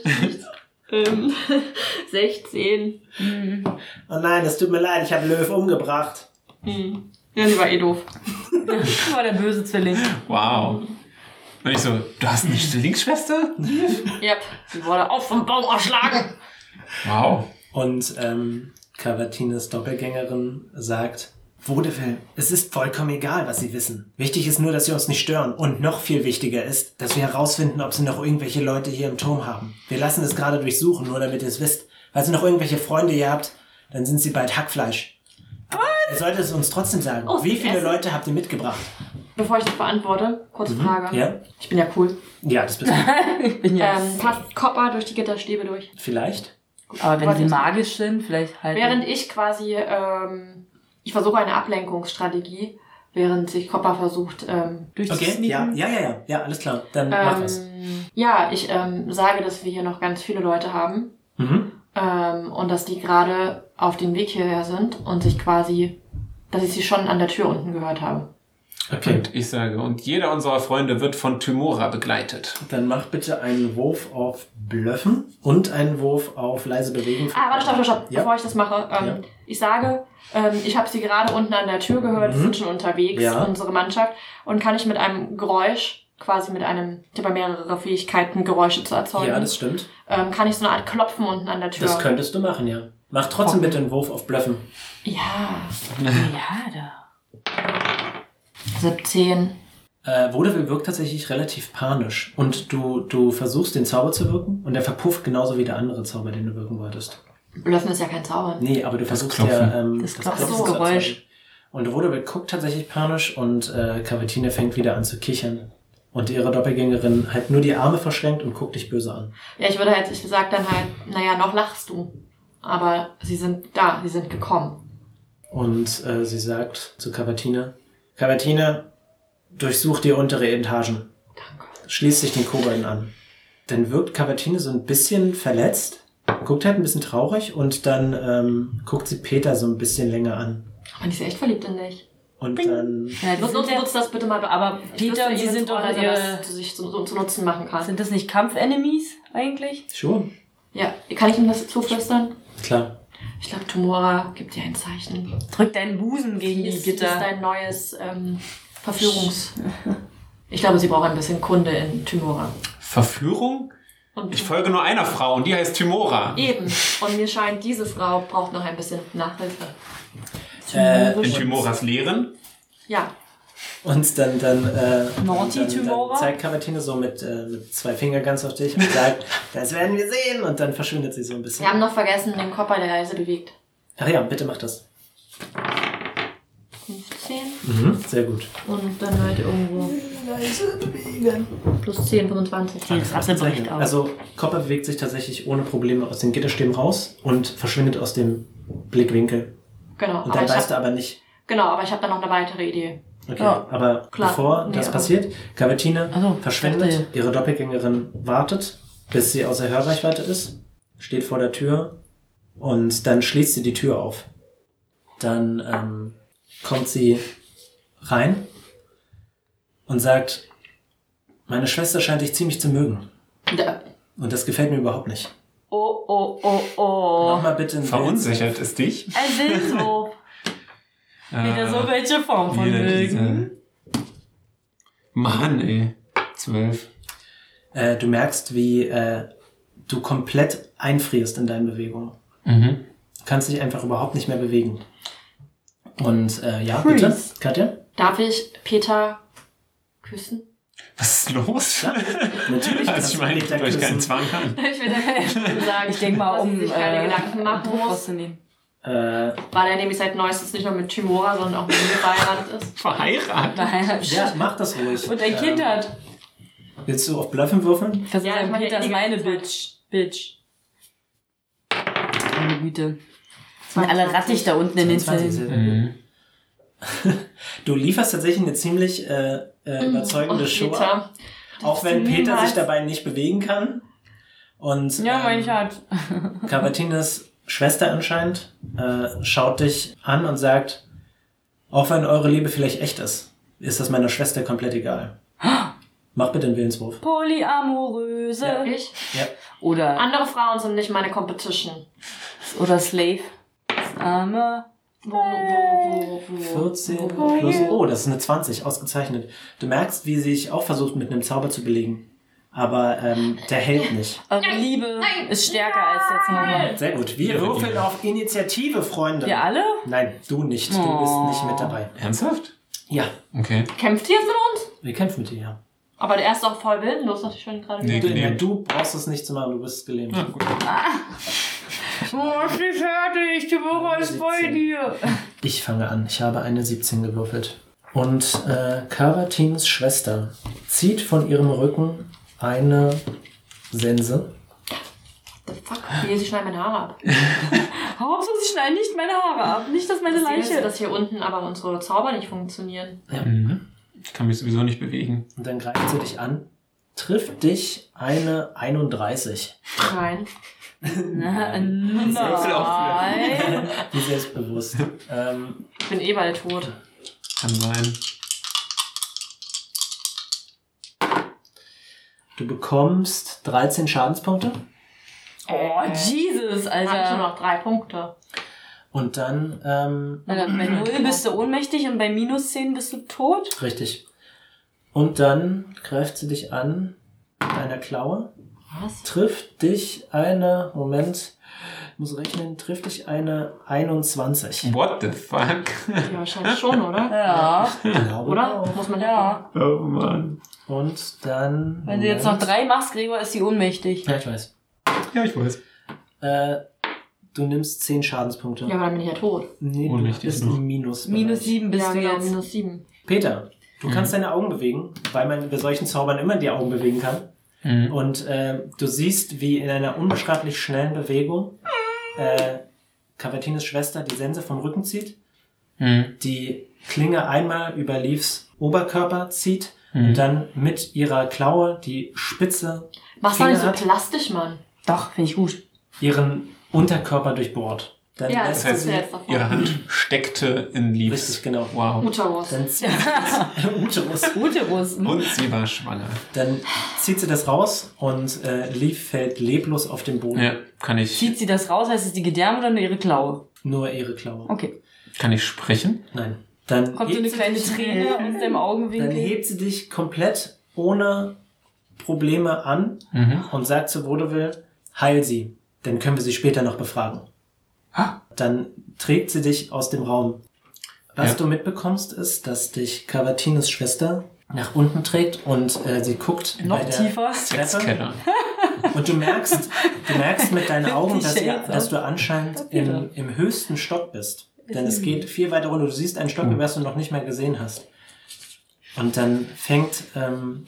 ähm, 16. Hm. Oh nein, es tut mir leid, ich habe Löw umgebracht. Hm. Ja, sie war eh doof. Das war der böse Zwilling. Wow. Und ich so, du hast eine Zwillingsschwester? Yep, sie wurde auch vom Baum erschlagen. Wow. Und ähm, Cavatines Doppelgängerin sagt, Vaudeville, es ist vollkommen egal, was sie wissen. Wichtig ist nur, dass sie uns nicht stören. Und noch viel wichtiger ist, dass wir herausfinden, ob sie noch irgendwelche Leute hier im Turm haben. Wir lassen es gerade durchsuchen, nur damit ihr es wisst. Falls ihr noch irgendwelche Freunde hier habt, dann sind sie bald Hackfleisch. Ihr solltet es uns trotzdem sagen. Oh, Wie viele Essen? Leute habt ihr mitgebracht? bevor ich das beantworte, kurze Frage. Mhm. Ja? Ich bin ja cool. Ja, das bist du. Ich bin ja. Ähm, passt Copper durch die Gitterstäbe durch? Vielleicht. aber wenn Warte, sie magisch sind, vielleicht halt. Während ich quasi, ähm, ich versuche eine Ablenkungsstrategie, während sich Copper versucht, ähm, durch Okay, ja, ja, ja, ja. Ja, alles klar. Dann mach was. ähm, ja, ich ähm, sage, dass wir hier noch ganz viele Leute haben Mhm. ähm, und dass die gerade auf dem Weg hierher sind und sich quasi, dass ich sie schon an der Tür unten gehört habe. Okay. Und ich sage, und jeder unserer Freunde wird von Tymora begleitet. Dann mach bitte einen Wurf auf Blöffen und einen Wurf auf leise Bewegen. Ah, warte, stopp, stopp, stopp, Ja. bevor ich das mache. Ähm, Ja. Ich sage, ähm, ich habe sie gerade unten an der Tür gehört, Mhm. sind schon unterwegs, Ja. unsere Mannschaft. Und kann ich mit einem Geräusch, quasi mit einem, ich habe mehrere Fähigkeiten, Geräusche zu erzeugen, Ja, das stimmt. ähm, kann ich so eine Art Klopfen unten an der Tür. Das könntest du machen, ja. Mach trotzdem Okay. bitte einen Wurf auf Blöffen. ja, Ja, da. 17. Äh, Vaudeville wirkt tatsächlich relativ panisch. Und du, du versuchst den Zauber zu wirken und der verpufft genauso wie der andere Zauber, den du wirken wolltest. Blöffen ist ja kein Zauber. Nee, aber du versuchst Klopfen. ja ähm, Das Klopfen Klopfen. so. Geräusch. Und Vaudeville guckt tatsächlich panisch und äh, Cavatine fängt wieder an zu kichern. Und ihre Doppelgängerin halt nur die Arme verschränkt und guckt dich böse an. Ja, ich würde halt, ich sag dann halt, naja, noch lachst du. Aber sie sind da, sie sind gekommen. Und äh, sie sagt zu Cavatine, Cavatine, durchsuch die untere Etagen. Danke. Schließt sich den Kobolden an. Dann wirkt Cavatine so ein bisschen verletzt, guckt halt ein bisschen traurig und dann ähm, guckt sie Peter so ein bisschen länger an. Und ich bin echt verliebt in dich. Und dann, Ja, die Nutz, sind, nutz, ja, nutz das bitte mal. be- aber Peter wüsste und sie sind doch vorher, dass das sich zu, zu, zu nutzen machen kann. sind das nicht Kampfenemies eigentlich? schon, Ja, kann ich ihm das zuflüstern? klar. Ich glaube, Tumora gibt dir ein Zeichen. Drück deinen Busen gegen die ist, hier ist Gitter. dein neues ähm, Verführungs... Ich glaube, sie braucht ein bisschen Kunde in Tumora. Verführung? Und Ich folge nur einer Frau und die heißt Tymora. Eben. Und mir scheint, diese Frau braucht noch ein bisschen Nachhilfe. Äh, In Tymoras Lehren. Ja. Und dann, dann, äh, Naughty dann, dann, zeigt Cavatine so mit, äh, mit zwei Fingern ganz auf dich und sagt, das werden wir sehen. Und dann verschwindet sie so ein bisschen. Wir haben noch vergessen, den Kopper der Reise bewegt. Ach ja, bitte mach das. 15. Mhm, sehr gut. Und dann halt irgendwo. Plus 10, 25. Das Rasse bricht aus. Also Copper bewegt sich tatsächlich ohne Probleme aus den Gitterstäben raus und verschwindet aus dem Blickwinkel. Genau. Und Aber dann ich weißt du aber nicht. genau, aber ich habe dann noch eine weitere Idee. Okay, Ja, aber klar. bevor Nee, das aber- passiert, Cavatine Ach so, verschwindet, ihre Doppelgängerin wartet, bis sie außer Hörreichweite ist, steht vor der Tür und dann schließt sie die Tür auf. Dann ähm, kommt sie rein und sagt, meine Schwester scheint dich ziemlich zu mögen. Da, Und das gefällt mir überhaupt nicht. Oh, oh, oh, oh. Mach mal bitte Verunsichert es dich? Ein Willenswurf. Wieder so welche Form von Wieder Mögen. diese- Mann, ey. Zwölf. Äh, du merkst, wie äh, du komplett einfrierst in deinen Bewegungen. Mhm. Du kannst dich einfach überhaupt nicht mehr bewegen. Und äh, ja, Freeze. bitte, Katja? darf ich Peter küssen? Was ist los? Ja, natürlich. Also ich meine, tut euch keinen küssen. Zwang an. Ich will sagen, Ich denke mal, um sich keine äh, Gedanken machen muss. Äh, weil er nämlich seit neuestes nicht nur mit Timora, sondern auch mit mir verheiratet ist. Verheiratet. ja, mach das ruhig. Und ein Kind Ähm, hat. Willst du auf Bluffen würfeln? Das Ja, ich ein meine, Peter ist die meine. Bitch. Bitch. Meine Güte. Sind alle rattig da unten in den 22, Zellen. Mhm. Du lieferst tatsächlich eine ziemlich äh, äh, überzeugende Und Show Peter, ab. Auch wenn Peter sich dabei nicht bewegen kann. Und Ja, mein ähm, Schatz. Cavatines Schwester anscheinend äh, schaut dich an und sagt, auch wenn eure Liebe vielleicht echt ist, ist das meiner Schwester komplett egal. Mach bitte einen Willenswurf. Polyamoröse. Ja. ich. Ja. Oder, Andere Frauen sind nicht meine Competition. oder Slave. Arme. Wo, wo, wo, wo, 14 wo, plus, oh, das ist eine 20, ausgezeichnet. Du merkst, wie sie sich auch versucht, mit einem Zauber zu belegen. Aber ähm, der hält nicht. Eure Liebe ist stärker als der Zauber. Sehr gut. Wir würfeln auf Initiative, Freunde. Wir alle? Nein, du nicht. Du Oh. bist nicht mit dabei. Ernsthaft? Ja, Okay. Kämpft ihr jetzt mit uns? wir kämpfen mit dir, ja. Aber der ist doch voll willenlos, dachte ich schon gerade. Nee. Du, nein, du brauchst es nicht zu machen, du bist gelähmt. Ja, gut. Oh, ich bin fertig. Die Woche ist bei dir. Ich fange an. Ich habe eine 17 gewürfelt. Und äh, Cavatins Schwester zieht von ihrem Rücken eine Sense. The fuck? Wie sie schneiden meine Haare ab. Hauptsache, sie schneiden nicht meine Haare ab. Nicht, dass meine Das Ding ist, Leiche... dass hier unten aber unsere Zauber nicht funktionieren. Mhm. Ich kann mich sowieso nicht bewegen. Und dann greift sie dich an. Trifft dich eine 31. Nein. Auf nein. Wie selbstbewusst. ähm, Ich bin eh bald tot. Kann sein. du bekommst 13 Schadenspunkte. Oh, Jesus, Dann habe ich nur Alter. noch drei Punkte. Und dann, ähm, Na, Bei 0 bist du ohnmächtig und bei minus 10 bist du tot. richtig. Und dann greift sie dich an mit einer Klaue. Was? Trifft dich eine, Moment, ich muss rechnen, trifft dich eine 21. What the fuck? Ja, wahrscheinlich schon, oder? Ja. Glaube Oder? auch. Muss man Ja. Oh Mann. Und dann. Wenn du jetzt noch Moment. drei machst, Gregor, ist sie ohnmächtig. Ja, ich weiß. Ja, ich weiß. Äh, du nimmst 10 Schadenspunkte. Ja, aber dann bin ich ja tot. Nee, du Ohnmächtig bist noch. Minus. Minus 7 bist ja, du genau, jetzt. minus sieben. Peter, du Mhm. kannst deine Augen bewegen, weil man bei solchen Zaubern immer die Augen bewegen kann. Mhm. Und äh, du siehst, wie in einer unbeschreiblich schnellen Bewegung äh, Cavatines Schwester die Sense vom Rücken zieht, Mhm. die Klinge einmal über Leaves Oberkörper zieht Mhm. und dann mit ihrer Klaue die Spitze Mach's doch nicht so plastisch, Mann. Doch, finde ich gut. ihren Unterkörper durchbohrt. Dann Ja, Das heißt, sie ja ihre Hand steckte in Leaves. Richtig, genau. Wow. Uterus. Dann zieht Uterus. Uterus. hm? Und sie war schwanger. Dann zieht sie das raus und äh, Leaf fällt leblos auf den Boden. Ja, kann ich, Zieht sie das raus? Heißt es die Gedärme oder nur ihre Klaue? Nur ihre Klaue. Okay. kann ich sprechen? Nein. Dann Kommt so hebt eine sie kleine dich- Träne aus dem Dann Augenwinkel? hebt sie dich komplett ohne Probleme an Mhm. und sagt zu Vaudeville, heil sie, dann können wir sie später noch befragen. Dann trägt sie dich aus dem Raum. Was Ja. du mitbekommst, ist, dass dich Cavatines Schwester nach unten trägt und äh, sie guckt Noch bei der tiefer. Treppe und du merkst, du merkst mit deinen Augen, dass, ihr, dass du anscheinend im, im höchsten Stock bist. Denn es geht viel weiter runter. Du siehst einen Stock, was du noch nicht mehr gesehen hast. Und dann fängt ähm,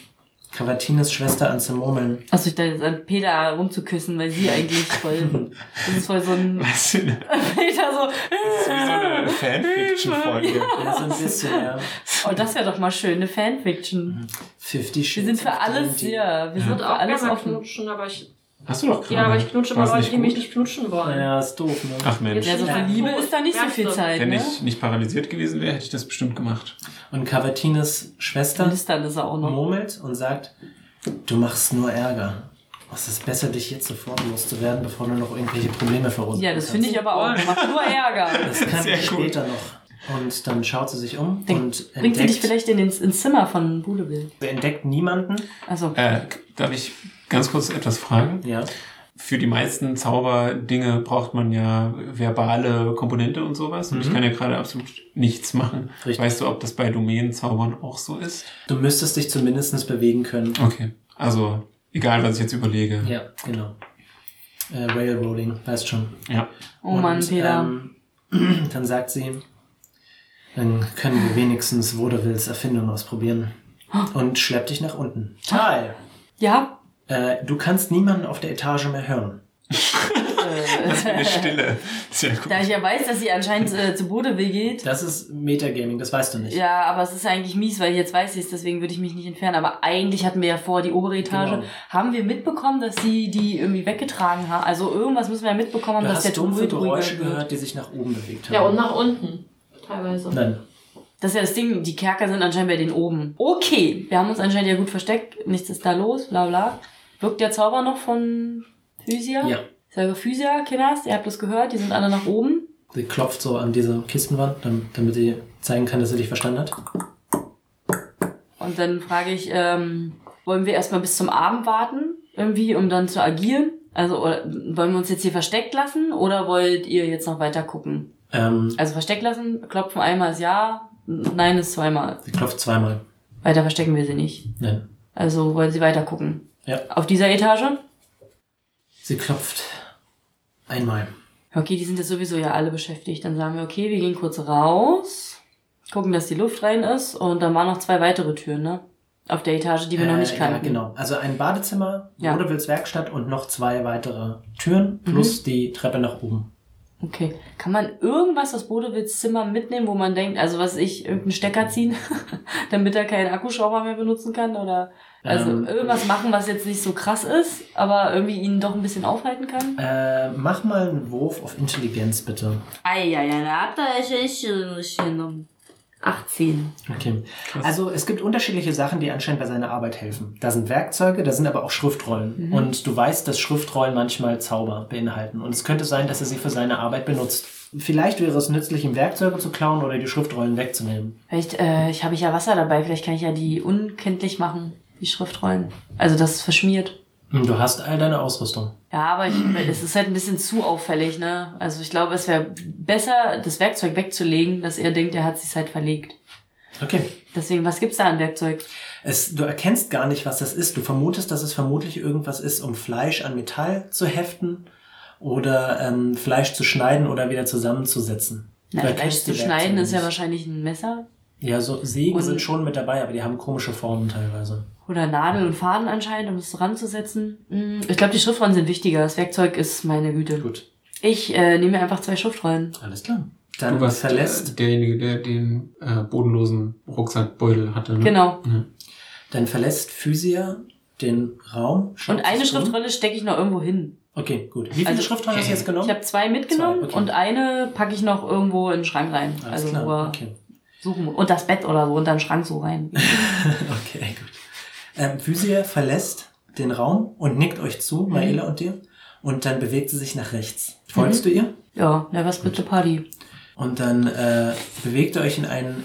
Cavatines Schwester an zu murmeln. Also ich da jetzt an Peter rumzuküssen, weil sie eigentlich voll. Das ist voll so ein. Was für eine, Peter so. das ist wie so eine Fanfiction-Folge. Ja, so ein bisschen, ja. Oh, das wäre doch mal schön, eine Fanfiction. 50 Wir Shades sind für alles, Dainty. ja, wir sind für auch alles gerne offen. knutschen, aber ich. Hast du doch gerade. Ja, aber ich knutsche immer Leute, die mich nicht knutschen wollen. Ja, ist doof, ne? Ach Mensch. Ja, so für Ja. Liebe ist da nicht so viel Zeit, Wenn ne? ich nicht paralysiert gewesen wäre, hätte ich das bestimmt gemacht. Und Cavatines Schwester ist er auch noch. murmelt und sagt, du machst nur Ärger. Es ist besser, dich jetzt sofort loszuwerden, bevor du noch irgendwelche Probleme verursachst. Ja, das finde ich aber auch. Macht nur Ärger. Das kann Sehr ich gut. später noch. Und dann schaut sie sich um Denk- und Bringt sie dich entdeckt, vielleicht in ins, ins Zimmer von Budeville. sie entdeckt niemanden. Also, Äh, darf ich ganz kurz etwas fragen? Ja. Für die meisten Zauberdinge braucht man ja verbale Komponente und sowas. Und ich Mhm. kann ja gerade absolut nichts machen. Richtig. Weißt du, ob das bei Domänenzaubern auch so ist? Du müsstest dich zumindest bewegen können. Okay. Also, egal, was ich jetzt überlege. Ja, genau. Äh, Railroading, weißt schon. Ja. oh Mann, Und, Peter. Ähm, dann sagt sie, dann können wir wenigstens Vaudevilles Erfindung ausprobieren. Und schleppt dich nach unten. Tal, ja. Äh, du kannst niemanden auf der Etage mehr hören. Eine Stille. Sehr gut. Da ich ja weiß, dass sie anscheinend äh, zu Budeville geht. Das ist Metagaming, das weißt du nicht. Ja, aber es ist eigentlich mies, weil jetzt weiß ich es, deswegen würde ich mich nicht entfernen. Aber eigentlich hatten wir ja vor, die obere Etage. Genau. Haben wir mitbekommen, dass sie die irgendwie weggetragen haben? Also irgendwas müssen wir ja mitbekommen haben, Du dass der hast dumpfe Tumult ruhiger Geräusche gehört, die sich nach oben bewegt haben. Ja, und nach unten. Teilweise. Nein. Das ist ja das Ding, die Kerker sind anscheinend bei denen oben. Okay, wir haben uns anscheinend ja gut versteckt, nichts ist da los, bla bla. Wirkt der Zauber noch von Physia? Ja. Selber Physia, Kinders, ihr habt das gehört, die sind alle nach oben. Sie klopft so an diese Kistenwand, dam- damit sie zeigen kann, dass sie dich verstanden hat. Und dann frage ich, ähm, wollen wir erstmal bis zum Abend warten, irgendwie, um dann zu agieren? Also, oder, wollen wir uns jetzt hier versteckt lassen oder wollt ihr jetzt noch weiter gucken? Ähm, Also versteckt lassen, klopfen einmal ist ja, nein ist zweimal. sie klopft zweimal. Weiter verstecken wir sie nicht. Nein. Also wollen sie weiter gucken. Ja. Auf dieser Etage? Sie klopft einmal. Okay, die sind jetzt sowieso ja alle beschäftigt. Dann sagen wir, okay, wir gehen kurz raus, gucken, dass die Luft rein ist und dann waren noch zwei weitere Türen, ne? Auf der Etage, die wir noch nicht Äh, kannten. Ja, genau. Also ein Badezimmer, Ja. Mhm. Rodewils Werkstatt und noch zwei weitere Türen plus die Treppe nach oben. Okay. Kann man irgendwas aus Bodewitz Zimmer mitnehmen, wo man denkt, also was ich, irgendeinen Stecker ziehen, damit er keinen Akkuschrauber mehr benutzen kann? Oder also Ähm. irgendwas machen, was jetzt nicht so krass ist, aber irgendwie ihn doch ein bisschen aufhalten kann? Äh, mach mal einen Wurf auf Intelligenz, bitte. Eieiei, da hat er echt genommen. 18. Okay. Also es gibt unterschiedliche Sachen, die anscheinend bei seiner Arbeit helfen. Da sind Werkzeuge, da sind aber auch Schriftrollen. Und du weißt, dass Schriftrollen manchmal Zauber beinhalten. Und es könnte sein, dass er sie für seine Arbeit benutzt. Vielleicht wäre es nützlich, ihm Werkzeuge zu klauen oder die Schriftrollen wegzunehmen. Vielleicht, äh, ich habe ich ja Wasser dabei, vielleicht kann ich ja die unkenntlich machen, die Schriftrollen. Also das ist verschmiert. Du hast all deine Ausrüstung. Ja, aber ich, es ist halt ein bisschen zu auffällig, ne? Also ich glaube, es wäre besser, das Werkzeug wegzulegen, dass er denkt, er hat sich halt verlegt. Okay. Deswegen, was gibt's da an Werkzeug? Es, du erkennst gar nicht, was das ist. Du vermutest, dass es vermutlich irgendwas ist, um Fleisch an Metall zu heften oder ähm, Fleisch zu schneiden oder wieder zusammenzusetzen. Na, Fleisch zu schneiden ist ja wahrscheinlich ein Messer Ja, so Sägen Und- sind schon mit dabei, aber die haben komische Formen teilweise. oder Nadel und Faden anscheinend, um es dran zu setzen. Hm, Ich glaube, die Schriftrollen sind wichtiger. Das Werkzeug ist meine Güte. Gut. Ich äh, nehme mir einfach zwei Schriftrollen. Alles klar. Du Dann warst verlässt, derjenige, der den äh, bodenlosen Rucksackbeutel hatte. Ne? Genau. dann verlässt Physia den Raum. Und eine. Schriftrolle stecke ich noch irgendwo hin. Okay, gut. Wie viele Also- Schriftrollen hast du jetzt genommen? Ich habe zwei mitgenommen Zwei, okay. und eine packe ich noch irgendwo in den Schrank rein. Alles also klar. Okay. Suchen. Und das Bett oder so unter den Schrank so rein. okay, gut. Ähm, Physia verlässt den Raum und nickt euch zu, Mhm. Maela und dir. Und dann bewegt sie sich nach rechts. Folgst du ihr? ja, never split the party. Und dann äh, bewegt ihr euch in einen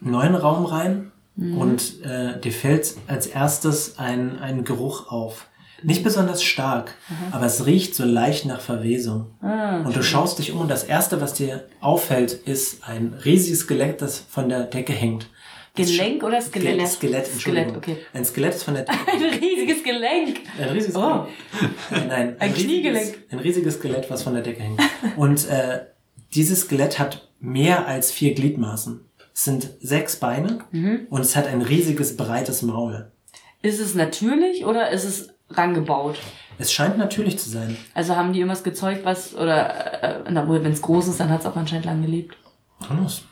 neuen Raum rein Mhm. und äh, dir fällt als erstes ein, ein Geruch auf. Nicht besonders stark, aber es riecht so leicht nach Verwesung. Mhm. Und du schaust dich um und das erste, was dir auffällt, ist ein riesiges Skelett, das von der Decke hängt. Gelenk oder Skelett? Skelett, Skelett, Entschuldigung. Skelett, okay. Ein Skelett ist von der Decke. Ein riesiges Gelenk. Ein riesiges Oh. Nein, nein, Ein riesiges- Kniegelenk. Ein riesiges Skelett, was von der Decke hängt. Und äh, dieses Skelett hat mehr als vier Gliedmaßen. Es sind sechs Beine Mhm. und es hat ein riesiges, breites Maul. Ist es natürlich oder ist es rangebaut? Es scheint natürlich zu sein. Also haben die irgendwas gezeugt, was, oder, äh, na wohl, wenn es groß ist, dann hat es auch anscheinend lang gelebt.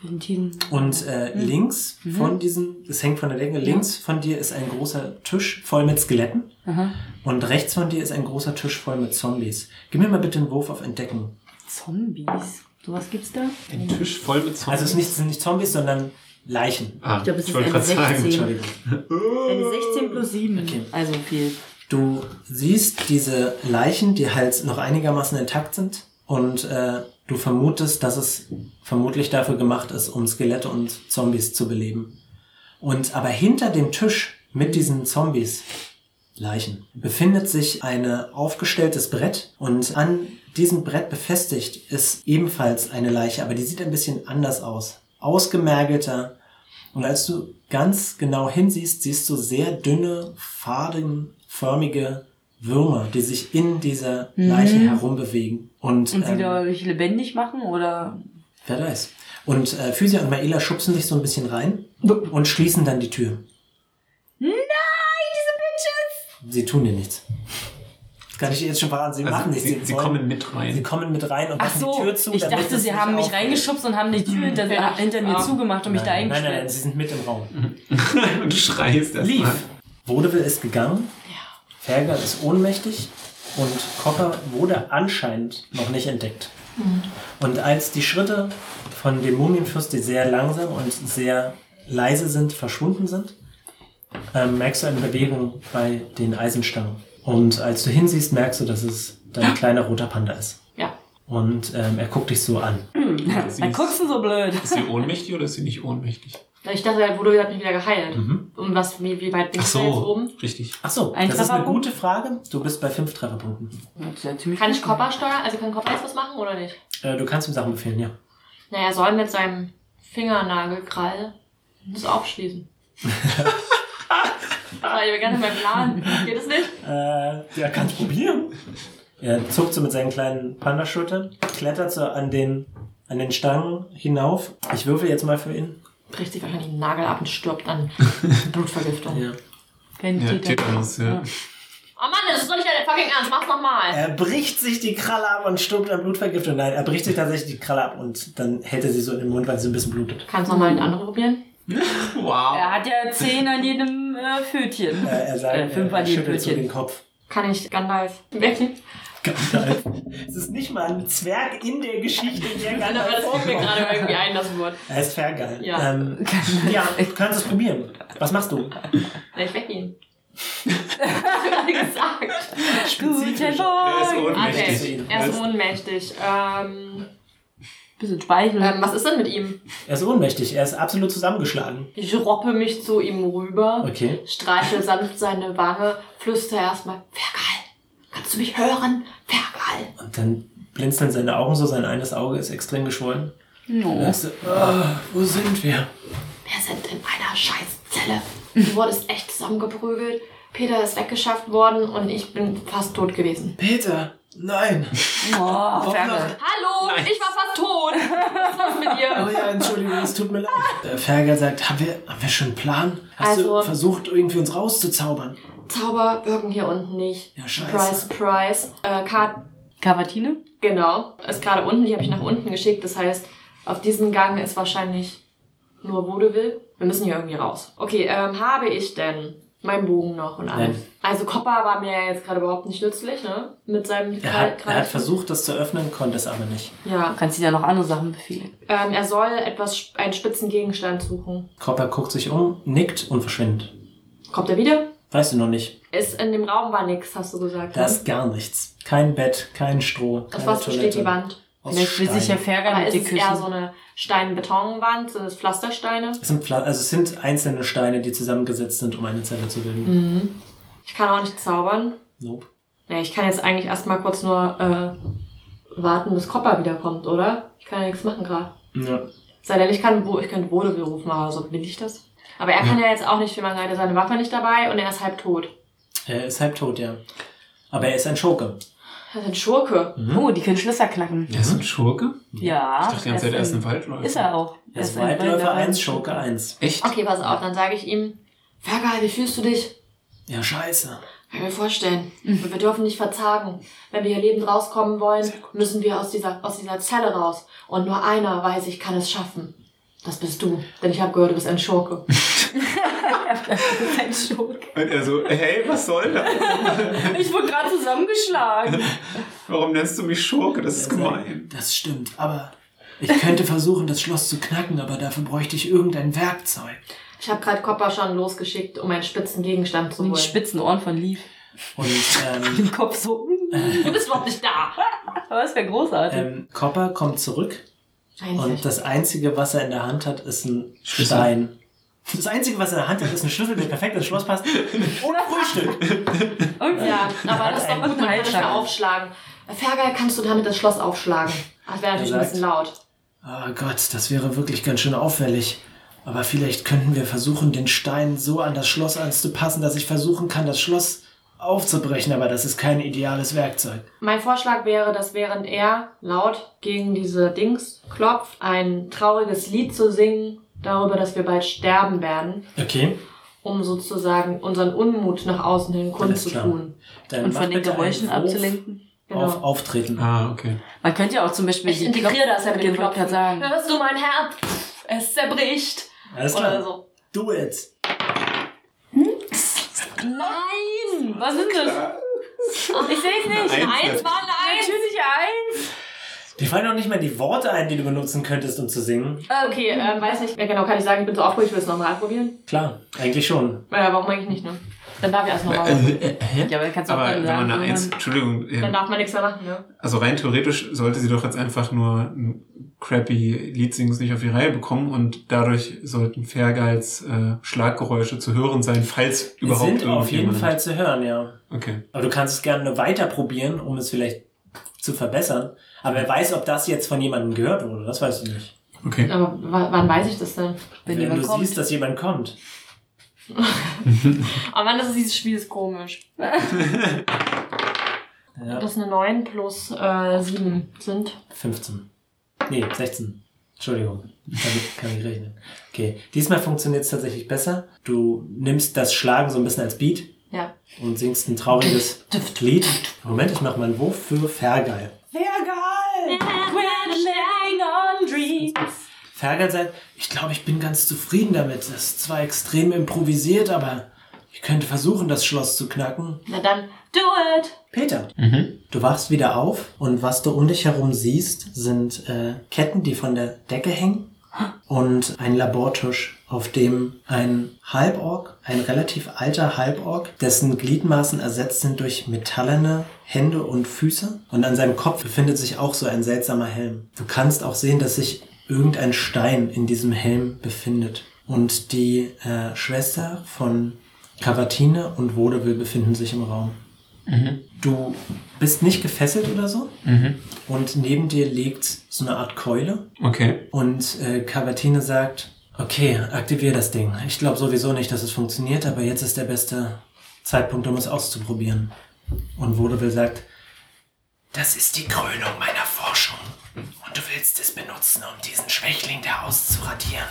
Argentinien. Und äh, Mhm. links von diesem, es hängt von der Decke, links von dir ist ein großer Tisch voll mit Skeletten. Aha. Und rechts von dir ist ein großer Tisch voll mit Zombies. Gib mir mal bitte einen Wurf auf Entdecken. Zombies. Sowas gibt's da? Ein Tisch voll mit Zombies. Also es, ist nicht, sind nicht Zombies, sondern Leichen. Ah, Ich glaub, es ist wollte eine grad sagen. 16. Entschuldigung. Eine 16 plus 7. Okay. Also viel. Du siehst diese Leichen, die halt noch einigermaßen intakt sind und äh, du vermutest, dass es vermutlich dafür gemacht ist, um Skelette und Zombies zu beleben. Und aber hinter dem Tisch mit diesen Zombies, Leichen, befindet sich ein aufgestelltes Brett und an diesem Brett befestigt ist ebenfalls eine Leiche, aber die sieht ein bisschen anders aus. Ausgemergelter, und als du ganz genau hinsiehst, siehst du sehr dünne, fadenförmige Würmer, die sich in dieser Leiche herumbewegen. Und, Und sie ähm, dadurch lebendig machen oder? wer weiß. Und äh, Physia und Maela schubsen dich so ein bisschen rein und schließen dann die Tür. Nein, diese Bitches! Sie tun dir nichts. Das kann ich dir jetzt schon verraten. Sie Also machen nichts. sie, sie kommen mit Sie rein. kommen mit rein und Ach machen so, die Tür zu. ich dachte, sie haben mich reingeschubst und haben die Tür hinter, Vielleicht, hinter mir ja. zugemacht und mich da Nein, nein, nein, eingesperrt. sie sind mit im Raum. Und du schreist erst Lief. mal. Vaudeville ist gegangen. Fergal ist ohnmächtig. Und Cocker wurde anscheinend noch nicht entdeckt. Und als die Schritte von dem Mumienfürst, die sehr langsam und sehr leise sind, verschwunden sind, ähm, merkst du eine Bewegung bei den Eisenstangen. Und als du hinsiehst, merkst du, dass es dein kleiner roter Panda ist. Und ähm, er guckt dich so an. Sie Dann guckst du so blöd. Ist sie ohnmächtig oder ist sie nicht ohnmächtig? Ich dachte, er wurde hat mich wieder geheilt. Mhm. Und was, wie, wie weit bin Ach ich da jetzt so, oben? richtig. Ach so, Ein das ist eine gute Frage. Du bist bei fünf Trefferpunkten. Das ja Kann ich Copper steuern? Also kann Copper jetzt was machen oder nicht? Äh, du kannst ihm Sachen befehlen, ja. Naja, er soll mit seinem Fingernagelkrall das aufschließen. das war ja ganz mein Plan. Geht es nicht? Äh, ja, kannst probieren. Er zuckt so mit seinen kleinen Pandaschultern, klettert so an den, an den Stangen hinauf. Ich würfel jetzt mal für ihn. bricht sich wahrscheinlich den Nagel ab und stirbt an Blutvergiftung. Ja. Kein Ja, Tetanus. Tetanus, ja. Oh Mann, das ist doch nicht dein fucking Ernst. Mach's nochmal. Er bricht sich die Kralle ab und stirbt an Blutvergiftung. Nein, er bricht sich tatsächlich die Kralle ab und dann hält er sie so in den Mund, weil sie ein bisschen blutet. Kannst du nochmal eine andere probieren? Wow. Er hat ja zehn an jedem äh, Pfötchen. Äh, er sagt, Äh, fünf er an jedem schüttelt so den. Kopf. Kann ich Gandalf wecken? Gandalf. Es ist nicht mal ein Zwerg in der Geschichte, der Aber Gandalf das fiel mir gerade irgendwie ein, das Wort. Er ist Fergal. Ja. Ähm, ja, du kannst es probieren. Was machst du? Na, ich weck ihn. ich hab gerade gesagt. Guten Er ist Morgen. ohnmächtig. Okay, er ist ohnmächtig. Ähm, Bisschen Speichel. ähm, was ist denn mit ihm? Er ist ohnmächtig. Er ist absolut zusammengeschlagen. Ich roppe mich zu ihm rüber, Okay. streichel sanft seine Wange, flüster erstmal, Fergal, kannst du mich hören? Fergal. Und dann blinzeln seine Augen so. Sein eines Auge ist extrem geschwollen. No. Ist so, ah, wo sind wir? Wir sind in einer Scheißzelle. Du wurdest echt zusammengeprügelt. Peter ist weggeschafft worden und ich bin fast tot gewesen. Peter, nein. Oh, Fergal. Hallo, ich war fast tot. Was ist mit Oh dir? ja, Entschuldigung, es tut mir leid. Der Fergal sagt, haben wir, haben wir schon einen Plan? Hast Also- du versucht, irgendwie uns rauszuzaubern? Zauber wirken hier unten nicht. Ja, scheiße. Surprise, surprise. Äh, Kat, Cavatine? genau, ist gerade unten. Die habe ich nach unten geschickt. Das heißt, auf diesem Gang ist wahrscheinlich nur Vaudeville. Wir müssen hier irgendwie raus. Okay, ähm, habe ich denn meinen Bogen noch und alles? Nein. Also Copper war mir ja jetzt gerade überhaupt nicht nützlich, ne? Mit seinem Er hat, er hat versucht, das zu öffnen, konnte es aber nicht. Ja. Du kannst dir ja noch andere Sachen befehlen. Ähm, er soll etwas, einen spitzen Gegenstand suchen. Cropper guckt sich um, nickt und verschwindet. Kommt er wieder? Weißt du noch nicht. Ist in dem Raum war nix, hast du gesagt. Da ne? ist gar nichts. Kein Bett, kein Stroh, Aus keine was besteht die Toilette. Wand? Aus Vielleicht will sich ja Aber mit ist es eher so eine Stein-Betonwand? Sind es Pflastersteine? Es sind, Pla- also es sind einzelne Steine, die zusammengesetzt sind, um eine Zelle zu bilden. Mhm. Ich kann auch nicht zaubern. Nope. Ja, ich kann jetzt eigentlich erstmal kurz nur äh, warten, bis Copper wiederkommt, oder? Ich kann ja nichts machen gerade. Ja. Sei denn, ich kann, ich kann Vaudeville rufen, aber so will ich das. Aber er kann ja jetzt auch nicht viel machen, er hat ja seine Waffe nicht dabei und er ist halb tot. Er ist halb tot, ja. Aber er ist ein Schurke. Er ist ein Schurke. Oh, die können Schlösser knacken. Er ist ein Schurke? Ja. Ich dachte die ganze Zeit, er ist ein Waldläufer. Ist er auch. Er ist ein Waldläufer Waldläufer. 1, Schurke 1. Echt? Okay, pass auf, dann sage ich ihm, Fergal, wie fühlst du dich? Ja, scheiße. Kann ich mir vorstellen. Und wir dürfen nicht verzagen. Wenn wir hier lebend rauskommen wollen, müssen wir aus dieser, aus dieser Zelle raus. Und nur einer weiß, ich kann es schaffen. Das bist du. Denn ich habe gehört, du bist ein Schurke. ein Schurk. Und er so, hey, was soll das? Ich wurde gerade zusammengeschlagen. Warum nennst du mich Schurke? Das ist gemein. Das stimmt, aber ich könnte versuchen, das Schloss zu knacken, aber dafür bräuchte ich irgendein Werkzeug. Ich habe gerade Copper schon losgeschickt, um einen spitzen Gegenstand zu holen. die spitzen Ohren von Leaf. Und ähm, Im Kopf so. du bist überhaupt nicht da. Aber das wäre großartig. ähm, Copper kommt zurück Nein, und das Einzige, was er in der Hand hat, ist ein. Stein. Das Einzige, was er in der Hand hat, ist ein Schlüssel, der perfekt ins Schloss passt. Ohne Frühstück. Okay. ja, aber das ist doch gut, man kann das Heilschlag. mal aufschlagen. Fergal, kannst du damit das Schloss aufschlagen? Ach, Das wäre natürlich ein bisschen laut. Oh Gott, das wäre wirklich ganz schön auffällig. Aber vielleicht könnten wir versuchen, den Stein so an das Schloss anzupassen, dass ich versuchen kann, das Schloss aufzubrechen. Aber das ist kein ideales Werkzeug. Mein Vorschlag wäre, dass während er laut gegen diese Dings klopft, ein trauriges Lied zu singen darüber, dass wir bald sterben werden, Okay, um sozusagen unseren Unmut nach außen hin kundzutun. Und von den Geräuschen abzulenken. Genau. Auf Auftreten. Ah, okay. Man könnte ja auch zum Beispiel Ich integriere das ja mit dem Klopfen. gerade sagen. Hörst du mein Herz? Es zerbricht. Alles Oder klar. so. Do it. Nein! Was ist das? Ich sehe es nicht. Eins. Eins war ein Eins. Natürlich eins. Dir fallen auch nicht mal die Worte ein, die du benutzen könntest, um zu singen. Okay, ähm, weiß nicht. Ja, genau, kann ich sagen, ich bin so aufgeregt, ich will es nochmal probieren. Klar, eigentlich schon. Ja, warum eigentlich nicht, ne? Dann darf ich erst nochmal. Äh, hä? Ja, aber kannst du auch Aber dann wenn sagen, man eine wenn Eins, Entschuldigung, Dann ähm, darf man nichts mehr machen, ne? also rein theoretisch sollte sie doch jetzt einfach nur ein crappy Liedsings nicht auf die Reihe bekommen und dadurch sollten Fergals äh, Schlaggeräusche zu hören sein, falls Die überhaupt sind auf jeden irgendjemand- Fall zu hören, ja. Okay. Aber du kannst es gerne weiter probieren, um es vielleicht zu verbessern. Aber wer weiß, ob das jetzt von jemandem gehört wurde, das weißt du nicht. Okay. Aber wann weiß ich das denn? Wenn Wenn, jemand du kommt. siehst, dass jemand kommt. Aber wann ist dieses Spiel ist komisch. Ja, Das eine 9 plus äh, 7 sind. 15. Nee, 16. Entschuldigung, damit kann ich rechnen. Okay, diesmal funktioniert es tatsächlich besser. Du nimmst das Schlagen so ein bisschen als Beat Ja. und singst ein trauriges Lied. Moment, ich mach mal einen Wurf für Fergal. Fergal! on dreams. Fergal sagt, ich glaube, ich bin ganz zufrieden damit. Das ist zwar extrem improvisiert, aber ich könnte versuchen, das Schloss zu knacken. Na dann, do it! Peter, du wachst wieder auf und was du um dich herum siehst, sind äh, Ketten, die von der Decke hängen und ein Labortisch, auf dem ein Halborg, ein relativ alter Halborg, dessen Gliedmaßen ersetzt sind durch metallene Hände und Füße und an seinem Kopf befindet sich auch so ein seltsamer Helm. Du kannst auch sehen, dass sich irgendein Stein in diesem Helm befindet und die äh, Schwester von Cavatine und Vaudeville befinden sich im Raum. Du bist nicht gefesselt oder so. Und neben dir liegt so eine Art Keule. Okay. Und äh, Cavatine sagt, okay, aktivier das Ding. Ich glaube sowieso nicht, dass es funktioniert, aber jetzt ist der beste Zeitpunkt, um es auszuprobieren. Und Vaudeville sagt, das ist die Krönung meiner Forschung. Und du willst es benutzen, um diesen Schwächling da auszuradieren.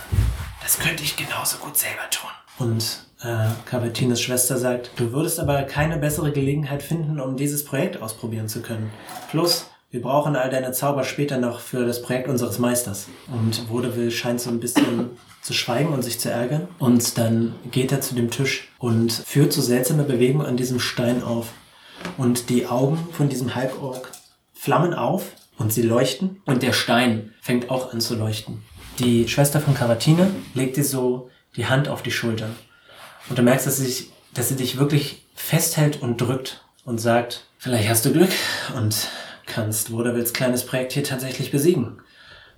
Das könnte ich genauso gut selber tun. Und äh, Cavatines Schwester sagt, du würdest aber keine bessere Gelegenheit finden, um dieses Projekt ausprobieren zu können. Plus, wir brauchen all deine Zauber später noch für das Projekt unseres Meisters. Und Vaudeville scheint so ein bisschen zu schweigen und sich zu ärgern. Und dann geht er zu dem Tisch und führt so seltsame Bewegungen an diesem Stein auf. Und die Augen von diesem Halborg flammen auf und sie leuchten. Und der Stein fängt auch an zu leuchten. Die Schwester von Cavatine legt dir so die Hand auf die Schulter. Und du merkst, dass sie, sich, dass sie dich wirklich festhält und drückt und sagt, vielleicht hast du Glück und kannst Vaudevils kleines Projekt hier tatsächlich besiegen.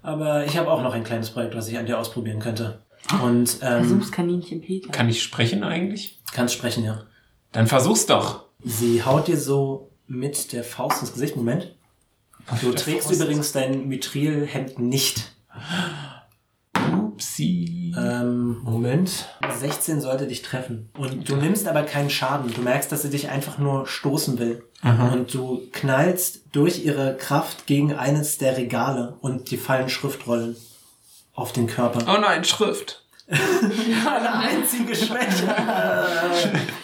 Aber ich habe auch noch ein kleines Projekt, was ich an dir ausprobieren könnte. Und ähm, Versuchskaninchen Peter. Kann ich sprechen eigentlich? kannst sprechen, ja. Dann versuch's doch. Sie haut dir so mit der Faust ins Gesicht. Moment. Du Der trägst Faust. übrigens dein Mithrilhemd nicht. Upsi. Ähm, Moment. 16 sollte dich treffen. Und du nimmst aber keinen Schaden. Du merkst, dass sie dich einfach nur stoßen will. Und du knallst durch ihre Kraft gegen eines der Regale und die fallen Schriftrollen auf den Körper. Oh nein, Schrift. Eine einzige Schwäche.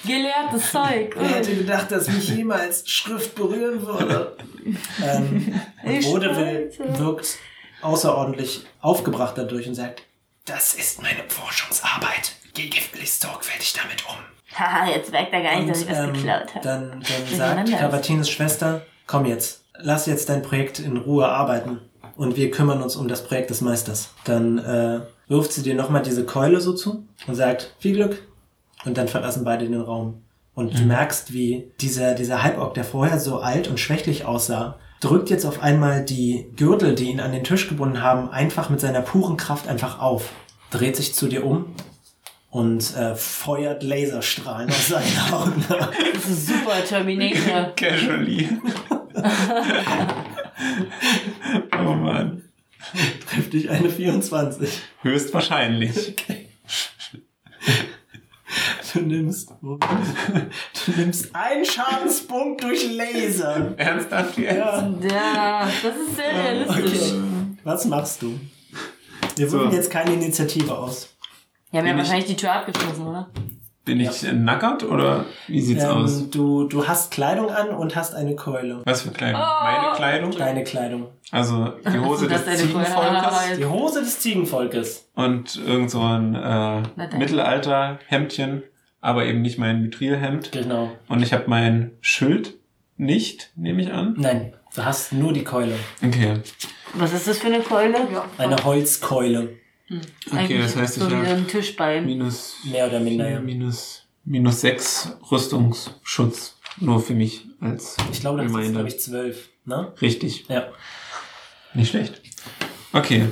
Gelehrtes Zeug. Wer hätte gedacht, dass mich jemals Schrift berühren würde? ähm, und Ich schweiße. wirkt außerordentlich aufgebracht dadurch und sagt, das ist meine Forschungsarbeit. Geh gefälligst sorgfältig damit um. Haha, jetzt merkt er gar nicht, Und, dass ich was ähm, geklaut habe. dann, dann sagt. Cavatines Schwester, komm jetzt, lass jetzt dein Projekt in Ruhe arbeiten und wir kümmern uns um das Projekt des Meisters. Dann äh, wirft sie dir nochmal diese Keule so zu und sagt, viel Glück. Und dann verlassen beide den Raum. Und du merkst, wie dieser, dieser Halborg, der vorher so alt und schwächlich aussah, drückt jetzt auf einmal die Gürtel, die ihn an den Tisch gebunden haben, einfach mit seiner puren Kraft einfach auf. Dreht sich zu dir um und äh, feuert Laserstrahlen aus seinen Augen. Das ist super Terminator. Casually. oh Mann. Trifft dich eine 24. Höchstwahrscheinlich. Du nimmst, du nimmst einen Schadenspunkt durch Laser. Ernsthaft jetzt? Ja. Ja, das ist sehr realistisch. Okay. Was machst du? Wir So. jetzt keine Initiative aus. Ja, wir haben Bin ich- wahrscheinlich die Tür abgeschlossen, oder? Bin ich ja. nackert oder wie sieht's aus? Ähm, du, du hast Kleidung an und hast eine Keule. Was für Kleidung? Oh. Meine Kleidung? Deine Kleidung. Also die Hose des Ziegenvolkes Die Hose des Ziegenvolkes. und irgend so ein äh. Mittelalter-Hemdchen, aber eben nicht mein Mithrilhemd. Genau. Und ich habe mein Schild nicht, nehme ich an. Nein, du hast nur die Keule. Okay. Was ist das für eine Keule? Ja. Eine Holzkeule. Eigentlich das heißt, so ich wie hab- ein Tischbein. Minus, Mehr oder minder, ja. minus, minus sechs Rüstungsschutz. Nur für mich als Ich glaube, das ist, glaube ich, zwölf. Ne? Richtig. Ja. Nicht schlecht. Okay.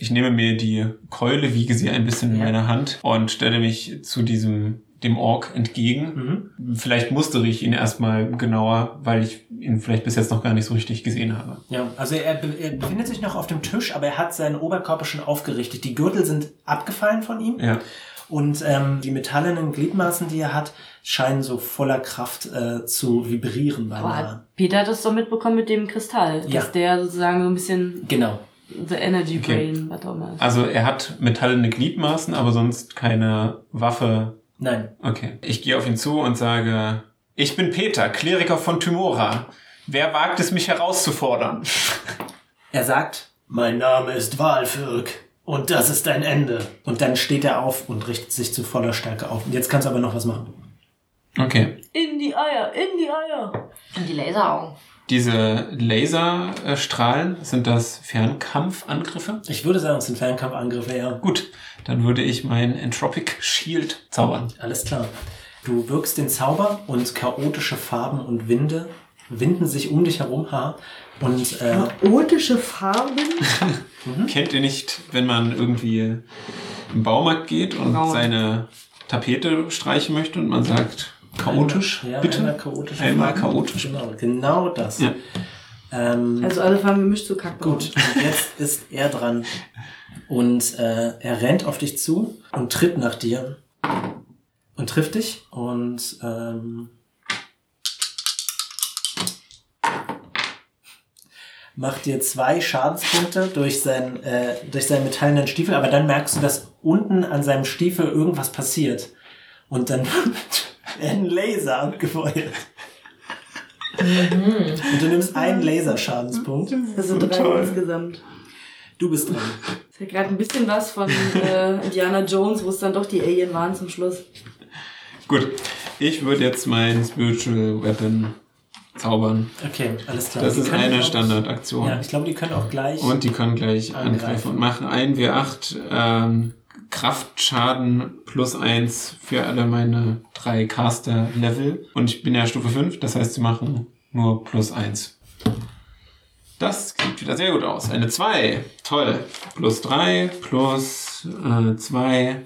Ich nehme mir die Keule, wiege sie ein bisschen in Ja. meiner Hand und stelle mich zu diesem dem Ork entgegen. Mhm. Vielleicht mustere ich ihn erstmal genauer, weil ich ihn vielleicht bis jetzt noch gar nicht so richtig gesehen habe. Ja, also er, be er befindet sich noch auf dem Tisch, aber er hat seinen Oberkörper schon aufgerichtet. Die Gürtel sind abgefallen von ihm. Ja. Und ähm, die metallenen Gliedmaßen, die er hat, scheinen so voller Kraft äh, zu vibrieren Aber beinahe. hat Peter hat das doch mitbekommen mit dem Kristall. Ja. Dass der sozusagen so ein bisschen. Genau. The Energy Okay. Brain, was auch immer. Also er hat metallene Gliedmaßen, aber sonst keine Waffe. Nein. Okay. Ich gehe auf ihn zu und sage, ich bin Peter, Kleriker von Tymora. Wer wagt es, mich herauszufordern? Er sagt, mein Name ist Walfürk und das ist dein Ende. Und dann steht er auf und richtet sich zu voller Stärke auf. Und jetzt kannst du aber noch was machen. Okay. In die Eier, in die Eier. Und die Laseraugen. Diese Laserstrahlen, sind das Fernkampfangriffe? Ich würde sagen, es sind Fernkampfangriffe, ja. Gut, dann würde ich mein Entropic Shield zaubern. Alles klar. Du wirkst den Zauber und chaotische Farben und Winde winden sich um dich herum, ha. Und äh, Chaotische Farben. Kennt ihr nicht, wenn man irgendwie im Baumarkt geht und Braun. seine Tapete streichen möchte und man sagt, chaotisch, ja, bitte? Einmal chaotisch. Einmal chaotisch. Genau, genau das. Ja. Ähm, Also alle Farben gemischt zu kacken. Gut, und jetzt ist er dran. Und äh, er rennt auf dich zu und tritt nach dir und trifft dich und ähm, macht dir zwei Schadenspunkte durch, sein, äh, durch seinen metallenen Stiefel, aber dann merkst du, dass unten an seinem Stiefel irgendwas passiert. Und dann wird ein Laser abgefeuert. Und du nimmst einen Laserschadenspunkt. Also drei insgesamt. Du bist dran. Das hat gerade ein bisschen was von äh, Indiana Jones, wo es dann doch die Alien waren zum Schluss. Gut, ich würde jetzt mein Spiritual Weapon zaubern. Okay, alles klar. Das Die ist eine Standardaktion. Ja, ich glaube, die können auch gleich. Und die können gleich Angreifen. angreifen und machen 1 W8 ähm, Kraftschaden plus 1 für alle meine drei Caster-Level. Und ich bin ja Stufe 5, das heißt, sie machen nur plus 1. Das sieht wieder sehr gut aus. Eine 2. Toll. Plus 3 plus 2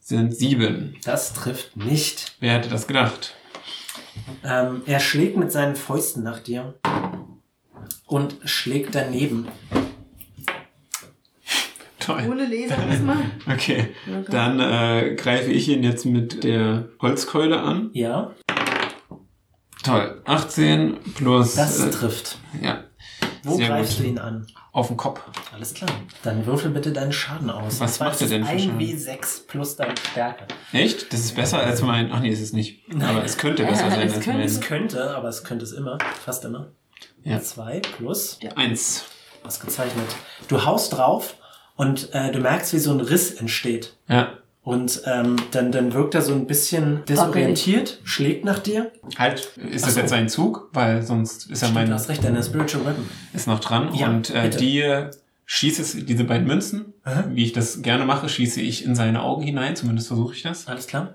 sind 7. das trifft nicht. Wer hätte das gedacht? Ähm, er schlägt mit seinen Fäusten nach dir und schlägt daneben. Toll. Ohne Laser diesmal. Okay, dann äh, greife ich ihn jetzt mit der Holzkeule an. Ja, Toll. 18 plus. das äh, trifft. ja. Wo sehr greifst gut. du ihn an? Auf den Kopf. Alles klar. Dann würfel bitte deinen Schaden aus. Was macht er ist denn es für ein Schaden? W6 plus deine Stärke. Echt? Das ist besser als mein. Ach nee, ist es nicht. Aber es könnte besser sein Es als könnte- Es mein. könnte, aber es könnte es immer. Fast immer. Ja. Zwei plus. Eins. Ausgezeichnet. Du haust drauf und äh, du merkst, wie so ein Riss entsteht. Ja. Und ähm, dann, dann wirkt er so ein bisschen desorientiert, schlägt nach dir. Halt, ist das so. jetzt sein Zug? Weil sonst ist ja Stimmt, mein. du hast recht, deine Spiritual Weapon. Ist noch dran. Ja, und äh, bitte. die schieße diese beiden Münzen, Aha. wie ich das gerne mache, schieße ich in seine Augen hinein. Zumindest versuche ich das. Alles klar?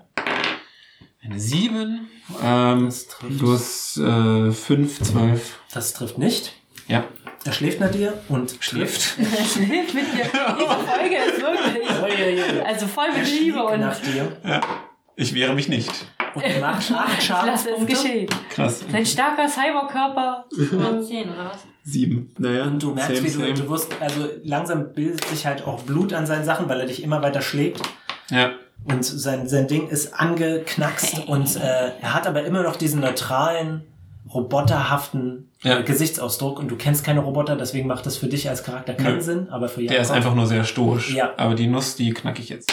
Eine 7 ähm, Das trifft. plus äh, 5, 12. Das trifft nicht. Ja. Er schläft nach dir und Schläft. Schläft mit dir. Diese Folge ist wirklich. Also voll Er mit schlägt Liebe und. nach dir Ich wehre mich nicht. und macht acht Schadenspunkte. geschehen. Krass. Sein starker Cyberkörper. 110 oder was? 7. Naja. Und du merkst, same, wie du, du wirst, also langsam bildet sich halt auch Blut an seinen Sachen, weil er dich immer weiter schlägt. Ja. Und sein, sein Ding ist angeknackst und äh, er hat aber immer noch diesen neutralen, roboterhaften Ja. äh, Gesichtsausdruck und du kennst keine Roboter, deswegen macht das für dich als Charakter keinen Nö. Sinn, aber für Der ist einfach nur sehr stoisch. Ja. Aber die Nuss, die knack ich jetzt.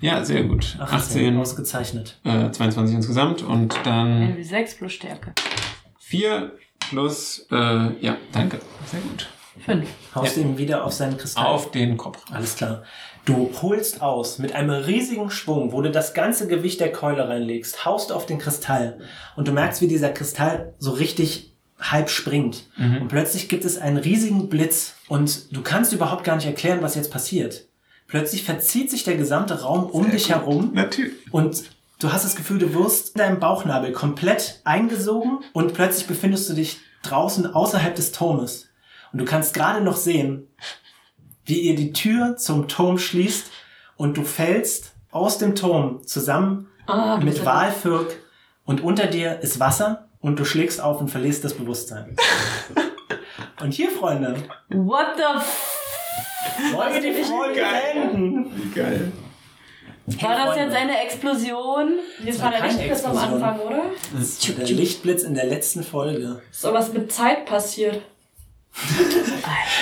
Ja, sehr gut. 18, 18, ausgezeichnet. äh, 22 insgesamt und dann NW6 plus Stärke. 4 plus, äh, ja, danke. Sehr gut. 5. Haust ihm wieder auf seinen Kristall. Auf den Kopf. Alles klar. Du holst aus mit einem riesigen Schwung, wo du das ganze Gewicht der Keule reinlegst, haust auf den Kristall und du merkst, wie dieser Kristall so richtig halb springt. Und plötzlich gibt es einen riesigen Blitz und du kannst überhaupt gar nicht erklären, was jetzt passiert. Plötzlich verzieht sich der gesamte Raum um dich herum Natürlich. und du hast das Gefühl, du wirst in deinem Bauchnabel komplett eingesogen und plötzlich befindest du dich draußen außerhalb des Turmes. Und du kannst gerade noch sehen, wie ihr die Tür zum Turm schließt und du fällst aus dem Turm zusammen du mit Walfürk und unter dir ist Wasser und du schlägst auf und verlierst das Bewusstsein. und hier, Freunde, What the f wollen wir die Folge enden. Wie geil. War das jetzt eine Explosion? Das war der keine Lichtblitz am Explosion. Anfang, oder? Das ist der Lichtblitz in der letzten Folge. Ist doch was mit Zeit passiert.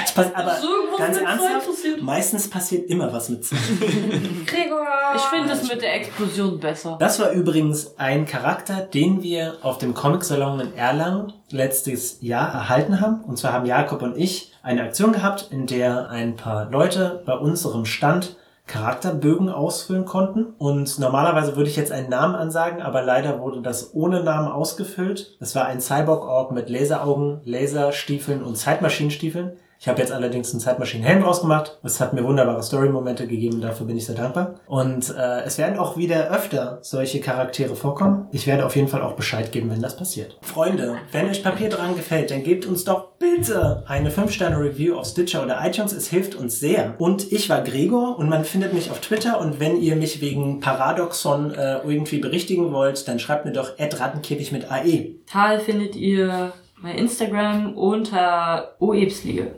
Es pass- aber irgendwas ganz ernsthaft, passiert? meistens passiert immer was mit zwei. Gregor! Ich finde es mit der Explosion besser. Das war übrigens ein Charakter, den wir auf dem Comic-Salon in Erlangen letztes Jahr erhalten haben. Und zwar haben Jakob und ich eine Aktion gehabt, in der ein paar Leute bei unserem Stand Charakterbögen ausfüllen konnten. Und normalerweise würde ich jetzt einen Namen ansagen, aber leider wurde das ohne Namen ausgefüllt. Es war ein Cyborg-Org mit Laseraugen, Laserstiefeln und Zeitmaschinenstiefeln. Ich habe jetzt allerdings einen Zeitmaschinenhelm draus gemacht. Es hat mir wunderbare Story-Momente gegeben, dafür bin ich sehr dankbar. Und äh, es werden auch wieder öfter solche Charaktere vorkommen. Ich werde auf jeden Fall auch Bescheid geben, wenn das passiert. Freunde, wenn euch Papier dran gefällt, dann gebt uns doch bitte eine 5-Sterne-Review auf Stitcher oder iTunes. Es hilft uns sehr. Und ich war Gregor und man findet mich auf Twitter. Und wenn ihr mich wegen Paradoxon äh, irgendwie berichtigen wollt, dann schreibt mir doch rattenkäfig mit. AE. Tal findet ihr bei Instagram unter OEbsliege.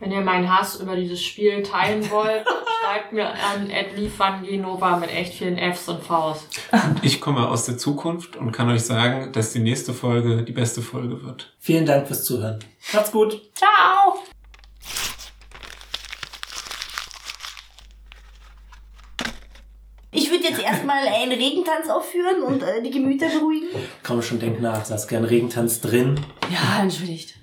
Wenn ihr meinen Hass über dieses Spiel teilen wollt, schreibt mir an Genova mit echt vielen Fs und Vs. Ich komme aus der Zukunft und kann euch sagen, dass die nächste Folge die beste Folge wird. Vielen Dank fürs Zuhören. Macht's gut. Ciao! Ich würde jetzt erstmal einen Regentanz aufführen und äh, die Gemüter beruhigen. Komm schon, denk nach. Saß gern Regentanz drin. Ja, entschuldigt.